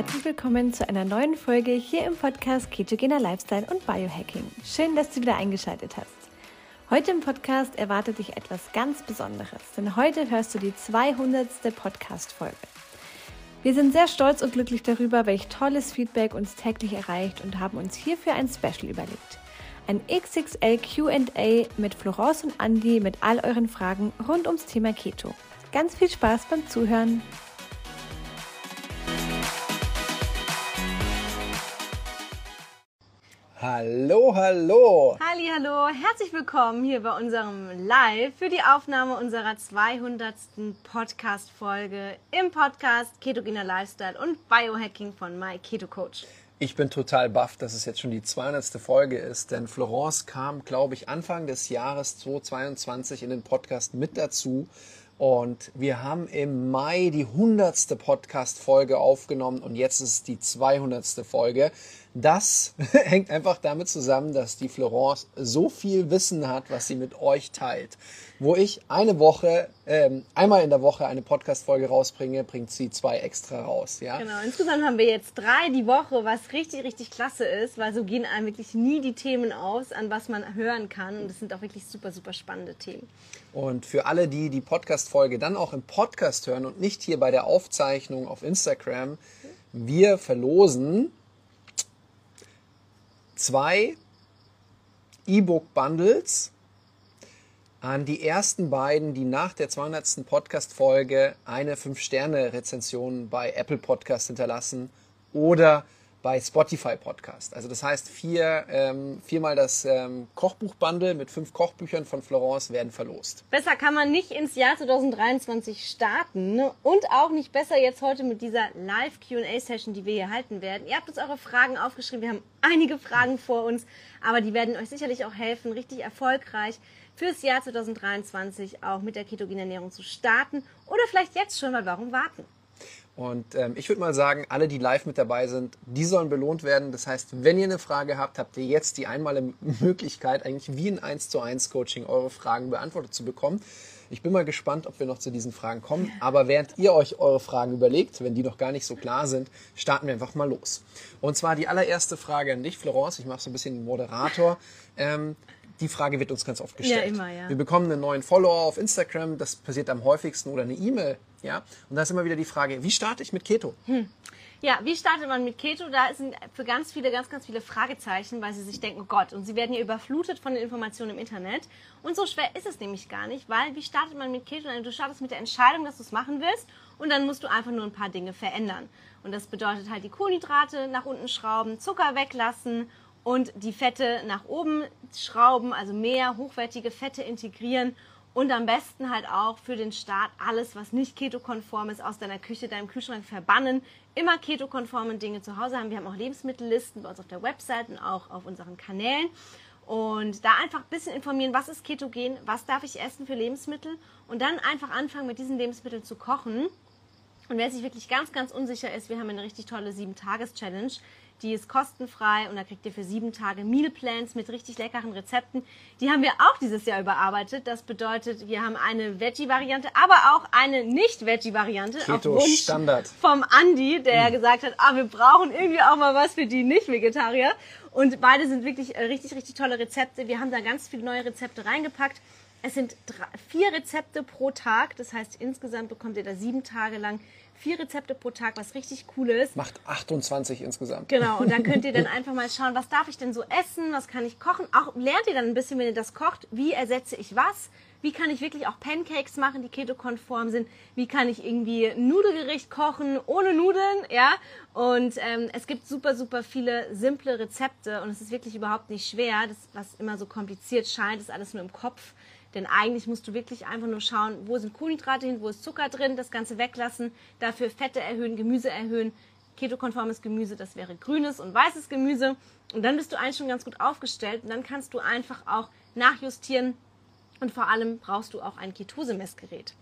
herzlich willkommen zu einer neuen Folge hier im Podcast Ketogener Lifestyle und Biohacking. Schön, dass du wieder eingeschaltet hast. Heute im Podcast erwartet dich etwas ganz Besonderes, denn heute hörst du die 200. Podcast-Folge. Wir sind sehr stolz und glücklich darüber, welch tolles Feedback uns täglich erreicht und haben uns hierfür ein Special überlegt. Ein XXL QA mit Florence und Andy mit all euren Fragen rund ums Thema Keto. Ganz viel Spaß beim Zuhören! Hallo, hallo. Halli, hallo. Herzlich willkommen hier bei unserem Live für die Aufnahme unserer 200. Podcast Folge im Podcast Ketogener Lifestyle und Biohacking von My Keto Coach. Ich bin total baff, dass es jetzt schon die 200. Folge ist, denn Florence kam, glaube ich, Anfang des Jahres 2022 in den Podcast mit dazu. Und wir haben im Mai die 100. Podcast-Folge aufgenommen und jetzt ist es die 200. Folge. Das hängt einfach damit zusammen, dass die Florence so viel Wissen hat, was sie mit euch teilt. Wo ich eine Woche, ähm, einmal in der Woche eine Podcast-Folge rausbringe, bringt sie zwei extra raus. Ja? Genau, insgesamt haben wir jetzt drei die Woche, was richtig, richtig klasse ist, weil so gehen einem wirklich nie die Themen aus, an was man hören kann. Und das sind auch wirklich super, super spannende Themen. Und für alle, die die Podcast-Folge dann auch im Podcast hören und nicht hier bei der Aufzeichnung auf Instagram, wir verlosen zwei E-Book-Bundles an die ersten beiden, die nach der 200. Podcast-Folge eine 5-Sterne-Rezension bei Apple Podcast hinterlassen oder bei Spotify Podcast. Also das heißt, vier, ähm, viermal das ähm, Kochbuch-Bundle mit fünf Kochbüchern von Florence werden verlost. Besser kann man nicht ins Jahr 2023 starten und auch nicht besser jetzt heute mit dieser Live-Q&A-Session, die wir hier halten werden. Ihr habt uns eure Fragen aufgeschrieben, wir haben einige Fragen vor uns, aber die werden euch sicherlich auch helfen, richtig erfolgreich fürs Jahr 2023 auch mit der ketogenen Ernährung zu starten oder vielleicht jetzt schon, weil warum warten? Und ähm, ich würde mal sagen, alle, die live mit dabei sind, die sollen belohnt werden. Das heißt, wenn ihr eine Frage habt, habt ihr jetzt die einmalige Möglichkeit, eigentlich wie ein 1 zu 1 Coaching eure Fragen beantwortet zu bekommen. Ich bin mal gespannt, ob wir noch zu diesen Fragen kommen. Aber während ihr euch eure Fragen überlegt, wenn die noch gar nicht so klar sind, starten wir einfach mal los. Und zwar die allererste Frage an dich, Florence. Ich mache so ein bisschen den Moderator. Ähm, die Frage wird uns ganz oft gestellt. Ja, immer, ja. Wir bekommen einen neuen Follower auf Instagram, das passiert am häufigsten, oder eine E-Mail. Ja? Und da ist immer wieder die Frage, wie starte ich mit Keto? Hm. Ja, wie startet man mit Keto? Da sind für ganz viele, ganz, ganz viele Fragezeichen, weil sie sich denken, oh Gott, und sie werden hier überflutet von den Informationen im Internet. Und so schwer ist es nämlich gar nicht, weil wie startet man mit Keto? Du startest mit der Entscheidung, dass du es machen willst und dann musst du einfach nur ein paar Dinge verändern. Und das bedeutet halt die Kohlenhydrate nach unten schrauben, Zucker weglassen und die Fette nach oben schrauben, also mehr hochwertige Fette integrieren und am besten halt auch für den Start alles, was nicht ketokonform ist, aus deiner Küche, deinem Kühlschrank verbannen. Immer ketokonforme Dinge zu Hause haben. Wir haben auch Lebensmittellisten bei uns auf der Website und auch auf unseren Kanälen. Und da einfach ein bisschen informieren, was ist ketogen, was darf ich essen für Lebensmittel und dann einfach anfangen, mit diesen Lebensmitteln zu kochen. Und wer sich wirklich ganz, ganz unsicher ist, wir haben eine richtig tolle 7-Tages-Challenge. Die ist kostenfrei und da kriegt ihr für sieben Tage Meal Plans mit richtig leckeren Rezepten. Die haben wir auch dieses Jahr überarbeitet. Das bedeutet, wir haben eine Veggie-Variante, aber auch eine Nicht-Veggie-Variante. Keto auf Wunsch Standard. Vom Andi, der mhm. gesagt hat, ah, wir brauchen irgendwie auch mal was für die Nicht-Vegetarier. Und beide sind wirklich äh, richtig, richtig tolle Rezepte. Wir haben da ganz viele neue Rezepte reingepackt. Es sind drei, vier Rezepte pro Tag. Das heißt, insgesamt bekommt ihr da sieben Tage lang vier Rezepte pro Tag, was richtig cool ist. Macht 28 insgesamt. Genau, und dann könnt ihr dann einfach mal schauen, was darf ich denn so essen, was kann ich kochen. Auch lernt ihr dann ein bisschen, wenn ihr das kocht, wie ersetze ich was. Wie kann ich wirklich auch Pancakes machen, die ketokonform sind? Wie kann ich irgendwie ein Nudelgericht kochen ohne Nudeln? Ja, und ähm, es gibt super, super viele simple Rezepte und es ist wirklich überhaupt nicht schwer. Das, was immer so kompliziert scheint, ist alles nur im Kopf. Denn eigentlich musst du wirklich einfach nur schauen, wo sind Kohlenhydrate hin, wo ist Zucker drin, das Ganze weglassen, dafür Fette erhöhen, Gemüse erhöhen. Ketokonformes Gemüse, das wäre grünes und weißes Gemüse. Und dann bist du eigentlich schon ganz gut aufgestellt. Und dann kannst du einfach auch nachjustieren, und vor allem brauchst du auch ein Ketose-Messgerät.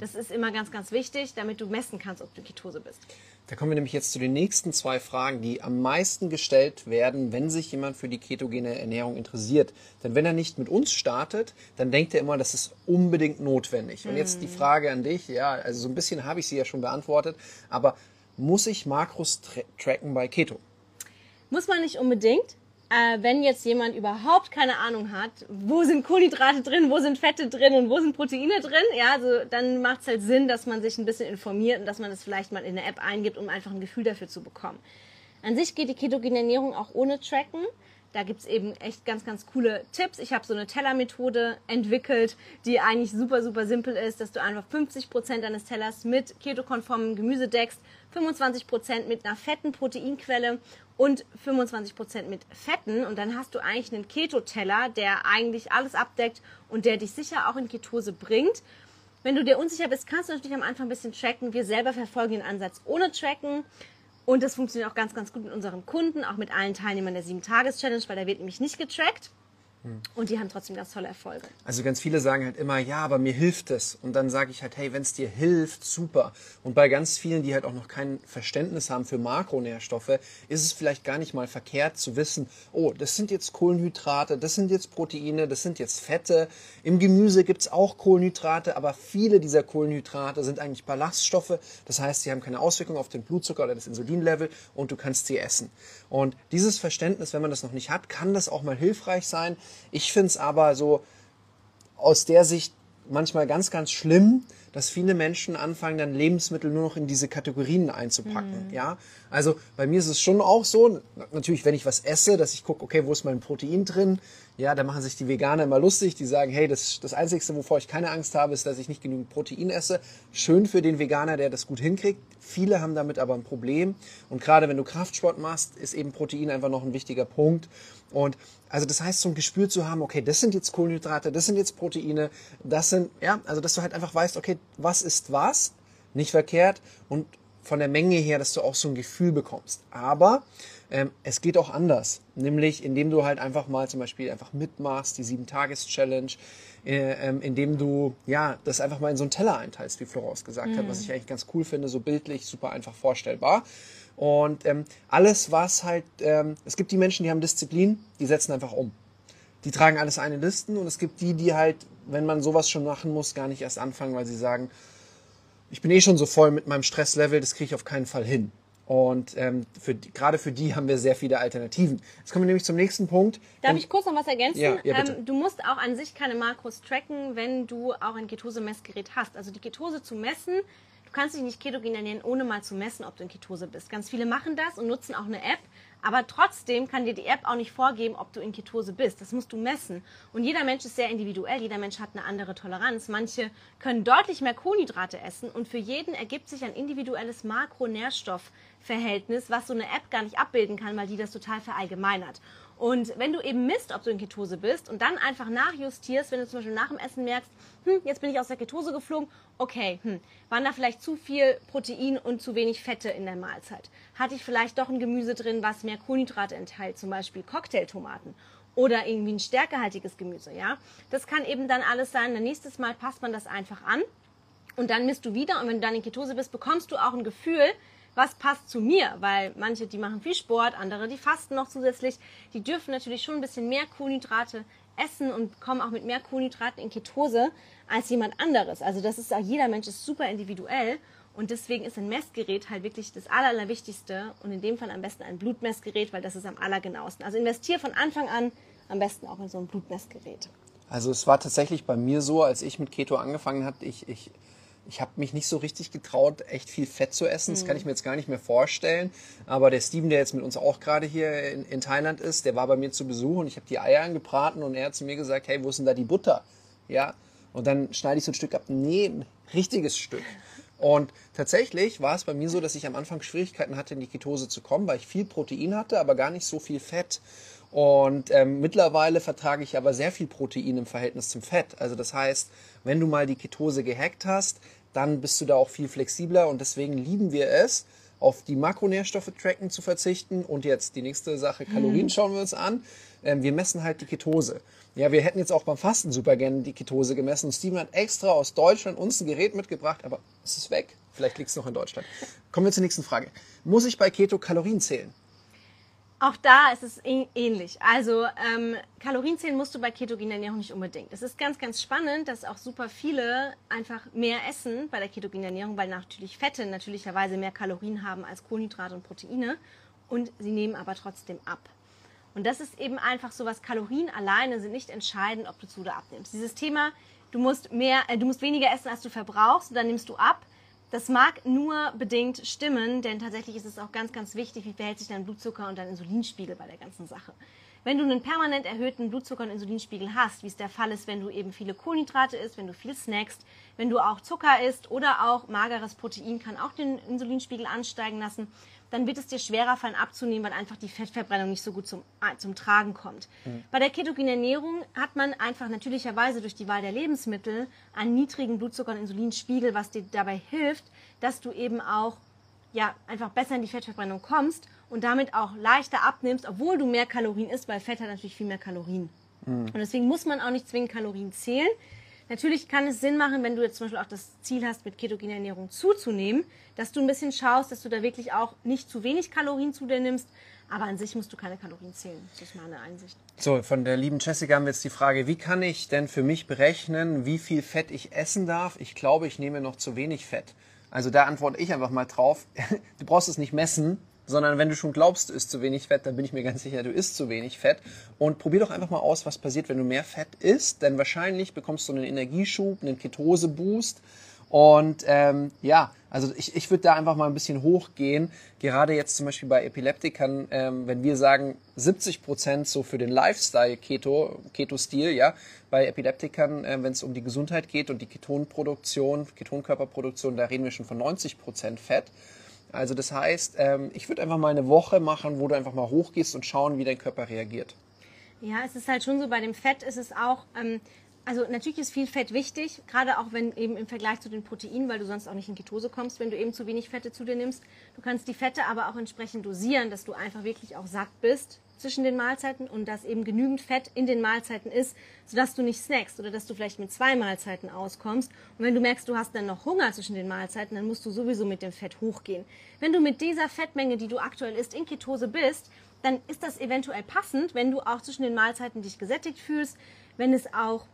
Das ist immer ganz, ganz wichtig, damit du messen kannst, ob du Ketose bist. Da kommen wir nämlich jetzt zu den nächsten zwei Fragen, die am meisten gestellt werden, wenn sich jemand für die ketogene Ernährung interessiert. Denn wenn er nicht mit uns startet, dann denkt er immer, das ist unbedingt notwendig. Und jetzt die mhm. Frage an dich, ja, also so ein bisschen habe ich sie ja schon beantwortet, aber muss ich Makros tra tracken bei Keto? Muss man nicht unbedingt. Äh, wenn jetzt jemand überhaupt keine Ahnung hat, wo sind Kohlenhydrate drin, wo sind Fette drin und wo sind Proteine drin, ja, also dann macht es halt Sinn, dass man sich ein bisschen informiert und dass man das vielleicht mal in eine App eingibt, um einfach ein Gefühl dafür zu bekommen. An sich geht die ketogene Ernährung auch ohne Tracken. Da gibt's eben echt ganz, ganz coole Tipps. Ich habe so eine Tellermethode entwickelt, die eigentlich super, super simpel ist, dass du einfach 50 Prozent deines Tellers mit ketokonformem Gemüse deckst, 25 Prozent mit einer fetten Proteinquelle und 25 Prozent mit Fetten. Und dann hast du eigentlich einen Keto-Teller, der eigentlich alles abdeckt und der dich sicher auch in Ketose bringt. Wenn du dir unsicher bist, kannst du natürlich am Anfang ein bisschen tracken. Wir selber verfolgen den Ansatz ohne Tracken. Und das funktioniert auch ganz, ganz gut mit unseren Kunden, auch mit allen Teilnehmern der 7-Tages-Challenge, weil da wird nämlich nicht getrackt. Und die haben trotzdem ganz tolle Erfolge. Also ganz viele sagen halt immer, ja, aber mir hilft es. Und dann sage ich halt, hey, wenn es dir hilft, super. Und bei ganz vielen, die halt auch noch kein Verständnis haben für Makronährstoffe, ist es vielleicht gar nicht mal verkehrt zu wissen, oh, das sind jetzt Kohlenhydrate, das sind jetzt Proteine, das sind jetzt Fette. Im Gemüse gibt's auch Kohlenhydrate, aber viele dieser Kohlenhydrate sind eigentlich Ballaststoffe. Das heißt, sie haben keine Auswirkung auf den Blutzucker oder das Insulinlevel und du kannst sie essen. Und dieses Verständnis, wenn man das noch nicht hat, kann das auch mal hilfreich sein. Ich finde es aber so aus der Sicht manchmal ganz, ganz schlimm, dass viele Menschen anfangen, dann Lebensmittel nur noch in diese Kategorien einzupacken. Mhm. Ja, also bei mir ist es schon auch so, natürlich, wenn ich was esse, dass ich gucke, okay, wo ist mein Protein drin? Ja, da machen sich die Veganer immer lustig. Die sagen, hey, das, das Einzige, wovor ich keine Angst habe, ist, dass ich nicht genügend Protein esse. Schön für den Veganer, der das gut hinkriegt. Viele haben damit aber ein Problem. Und gerade wenn du Kraftsport machst, ist eben Protein einfach noch ein wichtiger Punkt. Und also das heißt, so ein Gespür zu haben, okay, das sind jetzt Kohlenhydrate, das sind jetzt Proteine, das sind, ja, also dass du halt einfach weißt, okay, was ist was, nicht verkehrt und von der Menge her, dass du auch so ein Gefühl bekommst. Aber ähm, es geht auch anders, nämlich indem du halt einfach mal zum Beispiel einfach mitmachst, die 7-Tages-Challenge, äh, ähm, indem du ja das einfach mal in so einen Teller einteilst, wie Florence gesagt mhm. hat, was ich eigentlich ganz cool finde, so bildlich, super einfach vorstellbar. Und ähm, alles, was halt, ähm, es gibt die Menschen, die haben Disziplin, die setzen einfach um. Die tragen alles ein in Listen und es gibt die, die halt, wenn man sowas schon machen muss, gar nicht erst anfangen, weil sie sagen, ich bin eh schon so voll mit meinem Stresslevel, das kriege ich auf keinen Fall hin. Und ähm, für, gerade für die haben wir sehr viele Alternativen. Jetzt kommen wir nämlich zum nächsten Punkt. Darf ähm, ich kurz noch was ergänzen? Ja, ja. Ähm, du musst auch an sich keine Makros tracken, wenn du auch ein Ketose-Messgerät hast. Also die Ketose zu messen kannst dich nicht ketogen ernähren, ohne mal zu messen, ob du in Ketose bist. Ganz viele machen das und nutzen auch eine App, aber trotzdem kann dir die App auch nicht vorgeben, ob du in Ketose bist. Das musst du messen. Und jeder Mensch ist sehr individuell. Jeder Mensch hat eine andere Toleranz. Manche können deutlich mehr Kohlenhydrate essen und für jeden ergibt sich ein individuelles Makronährstoffverhältnis, was so eine App gar nicht abbilden kann, weil die das total verallgemeinert. Und wenn du eben misst, ob du in Ketose bist und dann einfach nachjustierst, wenn du zum Beispiel nach dem Essen merkst, hm, jetzt bin ich aus der Ketose geflogen, okay, hm, waren da vielleicht zu viel Protein und zu wenig Fette in der Mahlzeit? Hatte ich vielleicht doch ein Gemüse drin, was mehr Kohlenhydrate enthält, zum Beispiel Cocktailtomaten? Oder irgendwie ein stärkehaltiges Gemüse, ja? Das kann eben dann alles sein. Dann nächstes Mal passt man das einfach an und dann misst du wieder und wenn du dann in Ketose bist, bekommst du auch ein Gefühl, was passt zu mir, weil manche, die machen viel Sport, andere, die fasten noch zusätzlich, die dürfen natürlich schon ein bisschen mehr Kohlenhydrate essen und kommen auch mit mehr Kohlenhydraten in Ketose als jemand anderes. Also das ist auch, jeder Mensch ist super individuell und deswegen ist ein Messgerät halt wirklich das Aller, Allerwichtigste und in dem Fall am besten ein Blutmessgerät, weil das ist am allergenauesten. Also investiere von Anfang an am besten auch in so ein Blutmessgerät. Also es war tatsächlich bei mir so, als ich mit Keto angefangen habe, ich, ich ich habe mich nicht so richtig getraut, echt viel Fett zu essen. Das kann ich mir jetzt gar nicht mehr vorstellen. Aber der Steven, der jetzt mit uns auch gerade hier in, in, Thailand ist, der war bei mir zu Besuch und ich habe die Eier angebraten und er hat zu mir gesagt, hey, wo ist denn da die Butter? Ja. Und dann schneide ich so ein Stück ab. Nee, ein richtiges Stück. Und tatsächlich war es bei mir so, dass ich am Anfang Schwierigkeiten hatte, in die Ketose zu kommen, weil ich viel Protein hatte, aber gar nicht so viel Fett. Und ähm, mittlerweile vertrage ich aber sehr viel Protein im Verhältnis zum Fett. Also das heißt, wenn du mal die Ketose gehackt hast, dann bist du da auch viel flexibler und deswegen lieben wir es, auf die Makronährstoffe tracken zu verzichten. Und jetzt die nächste Sache, Kalorien mhm. schauen wir uns an. Ähm, wir messen halt die Ketose. Ja, wir hätten jetzt auch beim Fasten super gerne die Ketose gemessen. Und Steven hat extra aus Deutschland uns ein Gerät mitgebracht, aber es ist weg. Vielleicht liegt es noch in Deutschland. Kommen wir zur nächsten Frage. Muss ich bei Keto Kalorien zählen? Auch da ist es ähnlich. Also ähm, Kalorien zählen musst du bei ketogener Ernährung nicht unbedingt. Es ist ganz, ganz spannend, dass auch super viele einfach mehr essen bei der ketogenen Ernährung, weil natürlich Fette natürlicherweise mehr Kalorien haben als Kohlenhydrate und Proteine und sie nehmen aber trotzdem ab. Und das ist eben einfach so was, Kalorien alleine sind nicht entscheidend, ob du zu oder abnimmst. Dieses Thema, du musst mehr, äh, du musst weniger essen, als du verbrauchst und dann nimmst du ab das mag nur bedingt stimmen, denn tatsächlich ist es auch ganz, ganz wichtig, wie verhält sich dein Blutzucker und dein Insulinspiegel bei der ganzen Sache. Wenn du einen permanent erhöhten Blutzucker- und Insulinspiegel hast, wie es der Fall ist, wenn du eben viele Kohlenhydrate isst, wenn du viel snackst, wenn du auch Zucker isst oder auch mageres Protein kann auch den Insulinspiegel ansteigen lassen, dann wird es dir schwerer fallen abzunehmen, weil einfach die Fettverbrennung nicht so gut zum, zum Tragen kommt. Mhm. Bei der ketogenen Ernährung hat man einfach natürlicherweise durch die Wahl der Lebensmittel einen niedrigen Blutzucker- und Insulinspiegel, was dir dabei hilft, dass du eben auch ja, einfach besser in die Fettverbrennung kommst und damit auch leichter abnimmst, obwohl du mehr Kalorien isst, weil Fett hat natürlich viel mehr Kalorien. Mhm. Und deswegen muss man auch nicht zwingend Kalorien zählen. Natürlich kann es Sinn machen, wenn du jetzt zum Beispiel auch das Ziel hast, mit ketogener Ernährung zuzunehmen, dass du ein bisschen schaust, dass du da wirklich auch nicht zu wenig Kalorien zu dir nimmst. Aber an sich musst du keine Kalorien zählen. Das ist meine Einsicht. So, von der lieben Jessica haben wir jetzt die Frage, wie kann ich denn für mich berechnen, wie viel Fett ich essen darf? Ich glaube, ich nehme noch zu wenig Fett. Also da antworte ich einfach mal drauf. Du brauchst es nicht messen, sondern wenn du schon glaubst, du isst zu wenig Fett, dann bin ich mir ganz sicher, du isst zu wenig Fett. Und probier doch einfach mal aus, was passiert, wenn du mehr Fett isst, denn wahrscheinlich bekommst du einen Energieschub, einen Ketose-Boost. Und ähm, ja, also ich, ich würde da einfach mal ein bisschen hochgehen. Gerade jetzt zum Beispiel bei Epileptikern, ähm, wenn wir sagen 70 Prozent so für den Lifestyle Keto, Keto-Stil, ja, bei Epileptikern, äh, wenn es um die Gesundheit geht und die Ketonproduktion, Ketonkörperproduktion, da reden wir schon von 90 Prozent Fett. Also das heißt, ähm, ich würde einfach mal eine Woche machen, wo du einfach mal hochgehst und schauen, wie dein Körper reagiert. Ja, es ist halt schon so, bei dem Fett ist es auch, ähm, also natürlich ist viel Fett wichtig, gerade auch wenn eben im Vergleich zu den Proteinen, weil du sonst auch nicht in Ketose kommst, wenn du eben zu wenig Fette zu dir nimmst. Du kannst die Fette aber auch entsprechend dosieren, dass du einfach wirklich auch satt bist zwischen den Mahlzeiten und dass eben genügend Fett in den Mahlzeiten ist, sodass du nicht snackst oder dass du vielleicht mit zwei Mahlzeiten auskommst. Und wenn du merkst, du hast dann noch Hunger zwischen den Mahlzeiten, dann musst du sowieso mit dem Fett hochgehen. Wenn du mit dieser Fettmenge, die du aktuell isst, in Ketose bist, dann ist das eventuell passend, wenn du auch zwischen den Mahlzeiten dich gesättigt fühlst, wenn es auch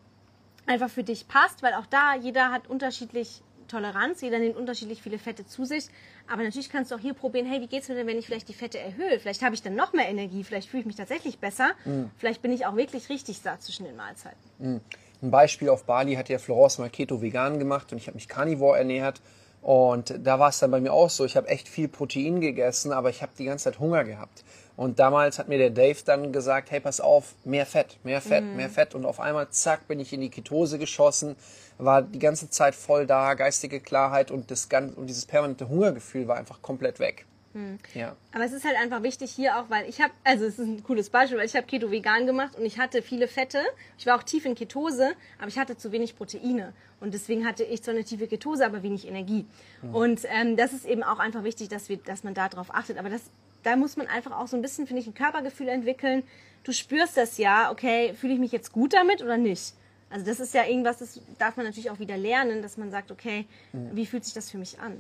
einfach für dich passt, weil auch da jeder hat unterschiedlich Toleranz, jeder nimmt unterschiedlich viele Fette zu sich. Aber natürlich kannst du auch hier probieren, hey, wie geht es mir denn, wenn ich vielleicht die Fette erhöhe? Vielleicht habe ich dann noch mehr Energie, vielleicht fühle ich mich tatsächlich besser. Mhm. Vielleicht bin ich auch wirklich richtig satt zwischen den Mahlzeiten. Mhm. Ein Beispiel auf Bali hat ja Florence mal Keto vegan gemacht und ich habe mich Carnivore ernährt. Und da war es dann bei mir auch so, ich habe echt viel Protein gegessen, aber ich habe die ganze Zeit Hunger gehabt. Und damals hat mir der Dave dann gesagt, hey, pass auf, mehr Fett, mehr Fett, mhm. mehr Fett. Und auf einmal, zack, bin ich in die Ketose geschossen, war die ganze Zeit voll da, geistige Klarheit und, das, und dieses permanente Hungergefühl war einfach komplett weg. Hm. Ja. Aber es ist halt einfach wichtig hier auch, weil ich habe, also es ist ein cooles Beispiel, weil ich habe Keto vegan gemacht und ich hatte viele Fette. Ich war auch tief in Ketose, aber ich hatte zu wenig Proteine. Und deswegen hatte ich zwar eine tiefe Ketose, aber wenig Energie. Mhm. Und ähm, das ist eben auch einfach wichtig, dass, wir, dass man darauf achtet. Aber das, da muss man einfach auch so ein bisschen, finde ich, ein Körpergefühl entwickeln. Du spürst das ja, okay, fühle ich mich jetzt gut damit oder nicht? Also das ist ja irgendwas, das darf man natürlich auch wieder lernen, dass man sagt, okay, mhm. wie fühlt sich das für mich an?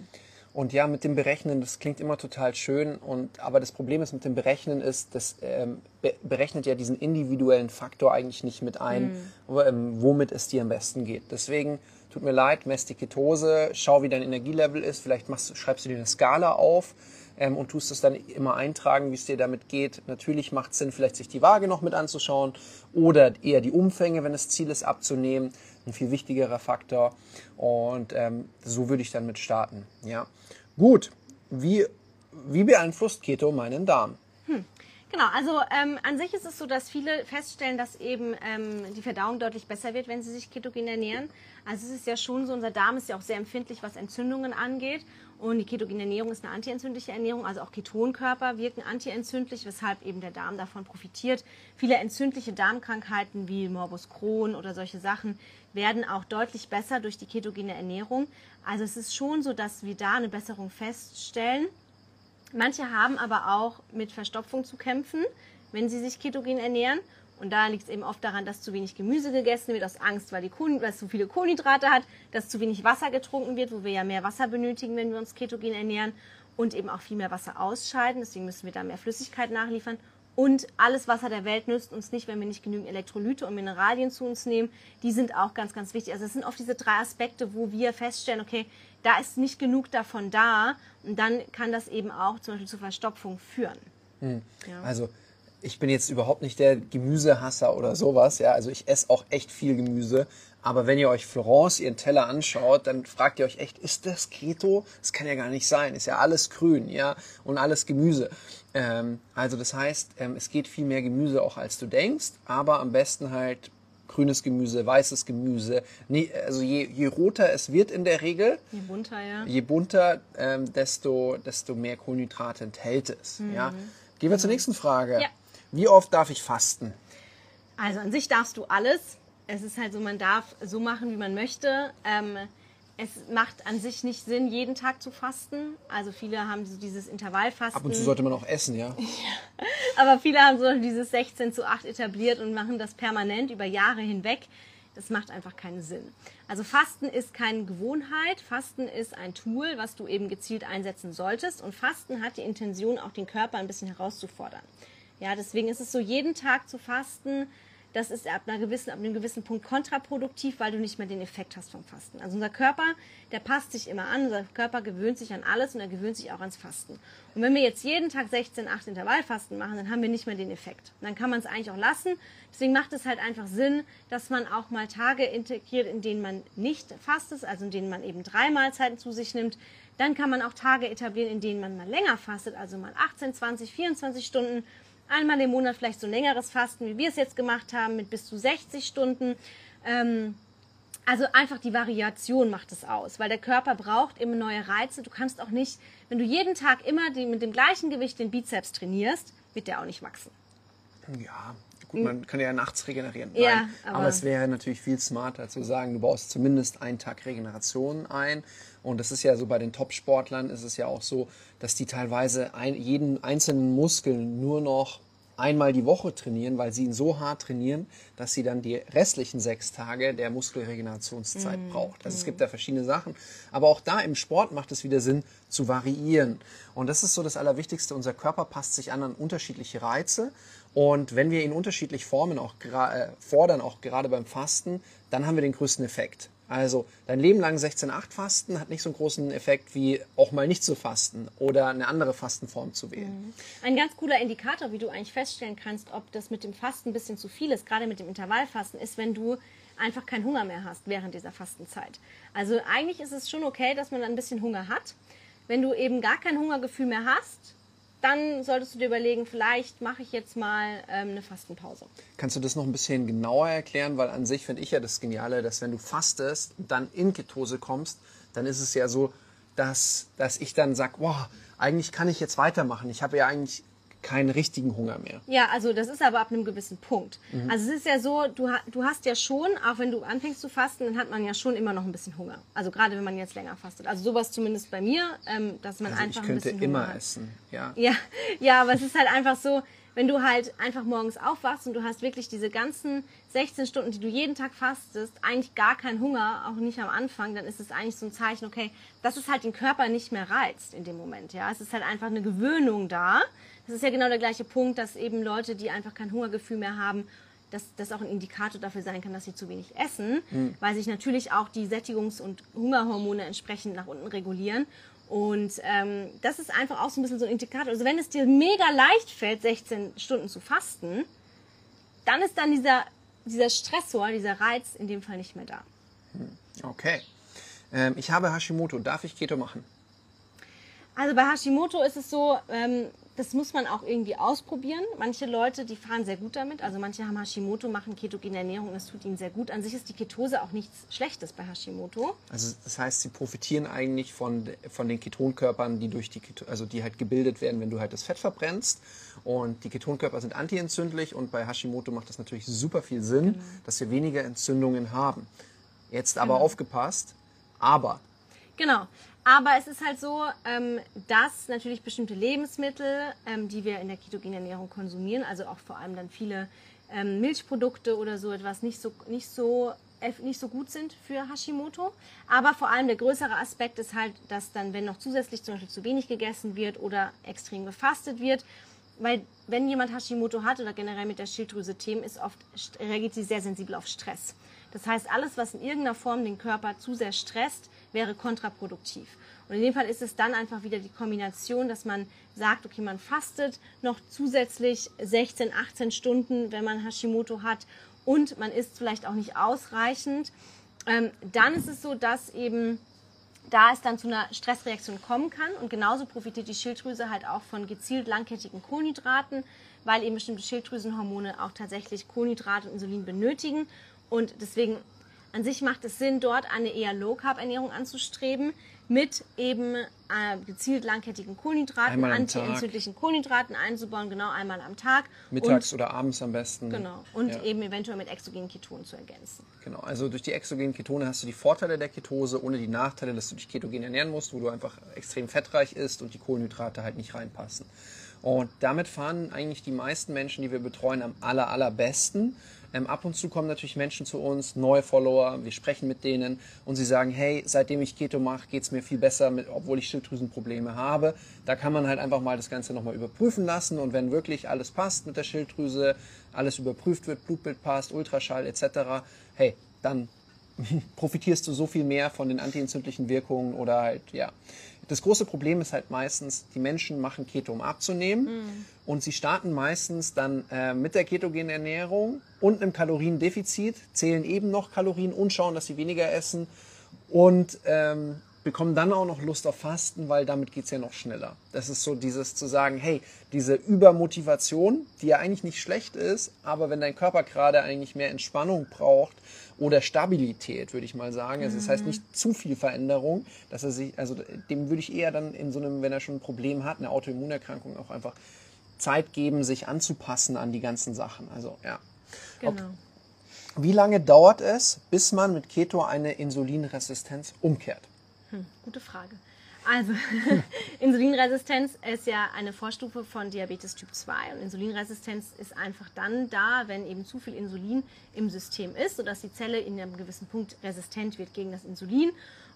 Und ja, mit dem Berechnen, das klingt immer total schön. Und, aber das Problem ist mit dem Berechnen ist, das ähm, be berechnet ja diesen individuellen Faktor eigentlich nicht mit ein, mhm. ähm, womit es dir am besten geht. Deswegen tut mir leid, mess die Ketose, schau, wie dein Energielevel ist. Vielleicht machst, schreibst du dir eine Skala auf ähm, und tust es dann immer eintragen, wie es dir damit geht. Natürlich macht es Sinn, vielleicht sich die Waage noch mit anzuschauen oder eher die Umfänge, wenn das Ziel ist, abzunehmen ein viel wichtigerer Faktor. Und ähm, so würde ich dann mit starten. Ja. Gut, wie, wie beeinflusst Keto meinen Darm? Genau, also ähm, an sich ist es so, dass viele feststellen, dass eben ähm, die Verdauung deutlich besser wird, wenn sie sich ketogen ernähren. Also es ist ja schon so, unser Darm ist ja auch sehr empfindlich, was Entzündungen angeht. Und die ketogene Ernährung ist eine antientzündliche Ernährung, also auch Ketonkörper wirken antientzündlich, weshalb eben der Darm davon profitiert. Viele entzündliche Darmkrankheiten wie Morbus Crohn oder solche Sachen werden auch deutlich besser durch die ketogene Ernährung. Also es ist schon so, dass wir da eine Besserung feststellen. Manche haben aber auch mit Verstopfung zu kämpfen, wenn sie sich ketogen ernähren. Und da liegt es eben oft daran, dass zu wenig Gemüse gegessen wird, aus Angst, weil, es zu viele Kohlenhydrate hat, dass zu wenig Wasser getrunken wird, wo wir ja mehr Wasser benötigen, wenn wir uns ketogen ernähren und eben auch viel mehr Wasser ausscheiden. Deswegen müssen wir da mehr Flüssigkeit nachliefern. Und alles Wasser der Welt nützt uns nicht, wenn wir nicht genügend Elektrolyte und Mineralien zu uns nehmen. Die sind auch ganz, ganz wichtig. Also es sind oft diese drei Aspekte, wo wir feststellen, okay, da ist nicht genug davon da. Und dann kann das eben auch zum Beispiel zu Verstopfung führen. Hm. Ja. Also ich bin jetzt überhaupt nicht der Gemüsehasser oder sowas. Ja, also ich esse auch echt viel Gemüse. Aber wenn ihr euch Florence ihren Teller anschaut, dann fragt ihr euch echt, ist das Keto? Das kann ja gar nicht sein. Ist ja alles grün, ja, und alles Gemüse. Ähm, also das heißt, ähm, es geht viel mehr Gemüse auch als du denkst, aber am besten halt grünes Gemüse, weißes Gemüse. Nee, also je, je roter es wird in der Regel, je bunter, ja. je bunter ähm, desto, desto mehr Kohlenhydrate enthält es. Mhm. Ja. Gehen wir zur nächsten Frage. Ja. Wie oft darf ich fasten? Also an sich darfst du alles. Es ist halt so, man darf so machen, wie man möchte. Ähm, es macht an sich nicht Sinn, jeden Tag zu fasten. Also viele haben so dieses Intervallfasten. Ab und zu sollte man auch essen, ja. ja. Aber viele haben so dieses 16 zu 8 etabliert und machen das permanent über Jahre hinweg. Das macht einfach keinen Sinn. Also Fasten ist keine Gewohnheit. Fasten ist ein Tool, was du eben gezielt einsetzen solltest. Und Fasten hat die Intention, auch den Körper ein bisschen herauszufordern. Ja, deswegen ist es so, jeden Tag zu fasten, das ist ab, einer gewissen, ab einem gewissen Punkt kontraproduktiv, weil du nicht mehr den Effekt hast vom Fasten. Also unser Körper, der passt sich immer an, unser Körper gewöhnt sich an alles und er gewöhnt sich auch ans Fasten. Und wenn wir jetzt jeden Tag 16, 8 Intervallfasten machen, dann haben wir nicht mehr den Effekt. Und dann kann man es eigentlich auch lassen. Deswegen macht es halt einfach Sinn, dass man auch mal Tage integriert, in denen man nicht fastet, also in denen man eben drei Mahlzeiten zu sich nimmt. Dann kann man auch Tage etablieren, in denen man mal länger fastet, also mal 18, 20, 24 Stunden einmal im Monat vielleicht so ein längeres Fasten, wie wir es jetzt gemacht haben, mit bis zu 60 Stunden. Ähm, also einfach die Variation macht es aus, weil der Körper braucht immer neue Reize. Du kannst auch nicht, wenn du jeden Tag immer die, mit dem gleichen Gewicht den Bizeps trainierst, wird der auch nicht wachsen. Ja, gut, man kann ja nachts regenerieren. Nein, ja, aber, aber es wäre natürlich viel smarter zu sagen, du baust zumindest einen Tag Regeneration ein. Und das ist ja so bei den Top-Sportlern ist es ja auch so, dass die teilweise ein, jeden einzelnen Muskel nur noch einmal die Woche trainieren, weil sie ihn so hart trainieren, dass sie dann die restlichen sechs Tage der Muskelregenerationszeit mm. braucht. Also es gibt da verschiedene Sachen. Aber auch da im Sport macht es wieder Sinn zu variieren. Und das ist so das Allerwichtigste. Unser Körper passt sich an an unterschiedliche Reize. Und wenn wir ihn unterschiedlich formen, auch äh, fordern, auch gerade beim Fasten, dann haben wir den größten Effekt. Also dein Leben lang 16-8 fasten hat nicht so einen großen Effekt wie auch mal nicht zu fasten oder eine andere Fastenform zu wählen. Mhm. Ein ganz cooler Indikator, wie du eigentlich feststellen kannst, ob das mit dem Fasten ein bisschen zu viel ist, gerade mit dem Intervallfasten, ist, wenn du einfach keinen Hunger mehr hast während dieser Fastenzeit. Also eigentlich ist es schon okay, dass man ein bisschen Hunger hat. Wenn du eben gar kein Hungergefühl mehr hast, dann solltest du dir überlegen, vielleicht mache ich jetzt mal ähm, eine Fastenpause. Kannst du das noch ein bisschen genauer erklären? Weil an sich finde ich ja das Geniale, dass wenn du fastest und dann in Ketose kommst, dann ist es ja so, dass, dass ich dann sage, wow, eigentlich kann ich jetzt weitermachen. Ich habe ja eigentlich keinen richtigen Hunger mehr. Ja, also das ist aber ab einem gewissen Punkt. Mhm. Also es ist ja so, du, du hast ja schon, auch wenn du anfängst zu fasten, dann hat man ja schon immer noch ein bisschen Hunger. Also gerade wenn man jetzt länger fastet. Also sowas zumindest bei mir, ähm, dass man also einfach ich könnte ein bisschen immer Hunger essen, ja. ja. Ja, aber es ist halt einfach so, wenn du halt einfach morgens aufwachst und du hast wirklich diese ganzen 16 Stunden, die du jeden Tag fastest, eigentlich gar keinen Hunger, auch nicht am Anfang, dann ist es eigentlich so ein Zeichen, okay, dass es halt den Körper nicht mehr reizt in dem Moment. Ja, es ist halt einfach eine Gewöhnung da. Das ist ja genau der gleiche Punkt, dass eben Leute, die einfach kein Hungergefühl mehr haben, dass das auch ein Indikator dafür sein kann, dass sie zu wenig essen, mhm. weil sich natürlich auch die Sättigungs- und Hungerhormone entsprechend nach unten regulieren. Und ähm, das ist einfach auch so ein bisschen so ein Indikator. Also wenn es dir mega leicht fällt, 16 Stunden zu fasten, dann ist dann dieser, dieser Stressor, dieser Reiz in dem Fall nicht mehr da. Hm, okay. Ähm, ich habe Hashimoto. Darf ich Keto machen? Also bei Hashimoto ist es so, ähm, das muss man auch irgendwie ausprobieren. Manche Leute, die fahren sehr gut damit. Also manche haben Hashimoto, machen ketogene Ernährung, das tut ihnen sehr gut. An sich ist die Ketose auch nichts Schlechtes bei Hashimoto. Also das heißt, sie profitieren eigentlich von, von den Ketonkörpern, die durch die also die halt gebildet werden, wenn du halt das Fett verbrennst. Und die Ketonkörper sind antientzündlich und bei Hashimoto macht das natürlich super viel Sinn, genau. dass wir weniger Entzündungen haben. Jetzt aber genau. aufgepasst, aber. Genau. Aber es ist halt so, ähm, dass natürlich bestimmte Lebensmittel, ähm, die wir in der ketogenen Ernährung konsumieren, also auch vor allem dann viele ähm, Milchprodukte oder so etwas, nicht so, nicht, so, nicht so gut sind für Hashimoto. Aber vor allem der größere Aspekt ist halt, dass dann, wenn noch zusätzlich zum Beispiel zu wenig gegessen wird oder extrem gefastet wird, weil wenn jemand Hashimoto hat oder generell mit der Schilddrüse Themen ist, oft reagiert sie sehr sensibel auf Stress. Das heißt, alles, was in irgendeiner Form den Körper zu sehr stresst, wäre kontraproduktiv. Und in dem Fall ist es dann einfach wieder die Kombination, dass man sagt, okay, man fastet noch zusätzlich 16, 18 Stunden, wenn man Hashimoto hat und man isst vielleicht auch nicht ausreichend. Ähm, dann ist es so, dass eben da es dann zu einer Stressreaktion kommen kann und genauso profitiert die Schilddrüse halt auch von gezielt langkettigen Kohlenhydraten, weil eben bestimmte Schilddrüsenhormone auch tatsächlich Kohlenhydrate und Insulin benötigen und deswegen an sich macht es Sinn, dort eine eher Low-Carb-Ernährung anzustreben, mit eben äh, gezielt langkettigen Kohlenhydraten, anti-entzündlichen Kohlenhydraten einzubauen, genau einmal am Tag. Mittags und, oder abends am besten. Genau. Und ja. eben eventuell mit exogenen Ketonen zu ergänzen. Genau. Also durch die exogenen Ketone hast du die Vorteile der Ketose, ohne die Nachteile, dass du dich ketogen ernähren musst, wo du einfach extrem fettreich isst und die Kohlenhydrate halt nicht reinpassen. Und damit fahren eigentlich die meisten Menschen, die wir betreuen, am aller, allerbesten. Ähm, ab und zu kommen natürlich Menschen zu uns, neue Follower, wir sprechen mit denen und sie sagen, hey, seitdem ich Keto mache, geht es mir viel besser, mit, obwohl ich Schilddrüsenprobleme habe. Da kann man halt einfach mal das Ganze nochmal überprüfen lassen und wenn wirklich alles passt mit der Schilddrüse, alles überprüft wird, Blutbild passt, Ultraschall etc., hey, dann profitierst du so viel mehr von den antientzündlichen Wirkungen oder halt, ja. Das große Problem ist halt meistens, die Menschen machen Keto, um abzunehmen. Mhm. Und sie starten meistens dann äh, mit der ketogenen Ernährung und einem Kaloriendefizit, zählen eben noch Kalorien und schauen, dass sie weniger essen. Und ähm, bekommen dann auch noch Lust auf Fasten, weil damit geht es ja noch schneller. Das ist so dieses zu sagen, hey, diese Übermotivation, die ja eigentlich nicht schlecht ist, aber wenn dein Körper gerade eigentlich mehr Entspannung braucht oder Stabilität, würde ich mal sagen, also das heißt nicht zu viel Veränderung, dass er sich, also dem würde ich eher dann in so einem, wenn er schon ein Problem hat, eine Autoimmunerkrankung auch einfach Zeit geben, sich anzupassen an die ganzen Sachen. Also ja. Genau. Okay. Wie lange dauert es, bis man mit Keto eine Insulinresistenz umkehrt? Hm, gute Frage. Also, Insulinresistenz ist ja eine Vorstufe von Diabetes Typ 2 und Insulinresistenz ist einfach dann da, wenn eben zu viel Insulin im System ist, sodass die Zelle in einem gewissen Punkt resistent wird gegen das Insulin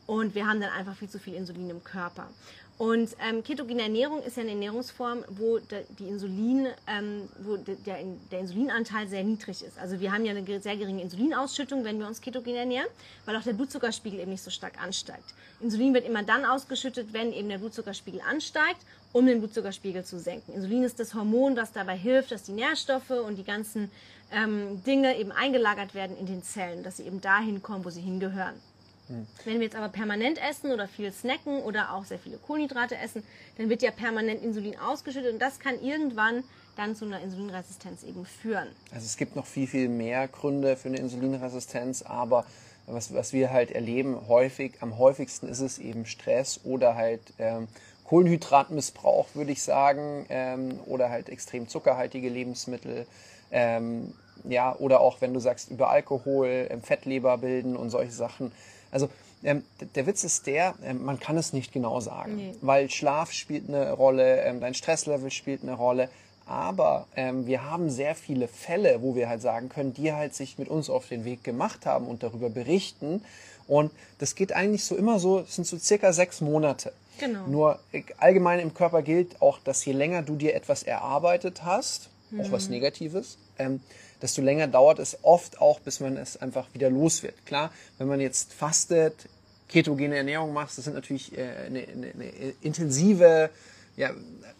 und wir haben dann einfach viel zu viel Insulin im Körper. Und ähm, ketogene Ernährung ist ja eine Ernährungsform, wo die Insulin, ähm, wo de, der, der, Insulinanteil sehr niedrig ist. Also wir haben ja eine sehr geringe Insulinausschüttung, wenn wir uns ketogen ernähren, weil auch der Blutzuckerspiegel eben nicht so stark ansteigt. Insulin wird immer dann ausgeschüttet, wenn eben der Blutzuckerspiegel ansteigt, um den Blutzuckerspiegel zu senken. Insulin ist das Hormon, das dabei hilft, dass die Nährstoffe und die ganzen ähm, Dinge eben eingelagert werden in den Zellen, dass sie eben dahin kommen, wo sie hingehören. Wenn wir jetzt aber permanent essen oder viel snacken oder auch sehr viele Kohlenhydrate essen, dann wird ja permanent Insulin ausgeschüttet und das kann irgendwann dann zu einer Insulinresistenz eben führen. Also es gibt noch viel, viel mehr Gründe für eine Insulinresistenz, aber was, was wir halt erleben, häufig, am häufigsten ist es eben Stress oder halt ähm, Kohlenhydratmissbrauch, würde ich sagen, ähm, oder halt extrem zuckerhaltige Lebensmittel. Ähm, ja, oder auch wenn du sagst, über Alkohol, ähm, Fettleber bilden und solche Sachen. Also ähm, der Witz ist der, ähm, man kann es nicht genau sagen, nee. weil Schlaf spielt eine Rolle, ähm, dein Stresslevel spielt eine Rolle. Aber ähm, wir haben sehr viele Fälle, wo wir halt sagen können, die halt sich mit uns auf den Weg gemacht haben und darüber berichten. Und das geht eigentlich so immer so, es sind so circa sechs Monate. Genau. Nur äh, allgemein im Körper gilt auch, dass je länger du dir etwas erarbeitet hast, mhm. auch was mhm. Negatives, ähm, desto länger dauert es oft auch, bis man es einfach wieder los wird. Klar, wenn man jetzt fastet, ketogene Ernährung macht, das sind natürlich äh, eine, eine, eine intensive, ja,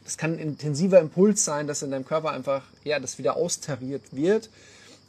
das kann ein intensiver Impuls sein, dass in deinem Körper einfach, ja, das wieder austariert wird.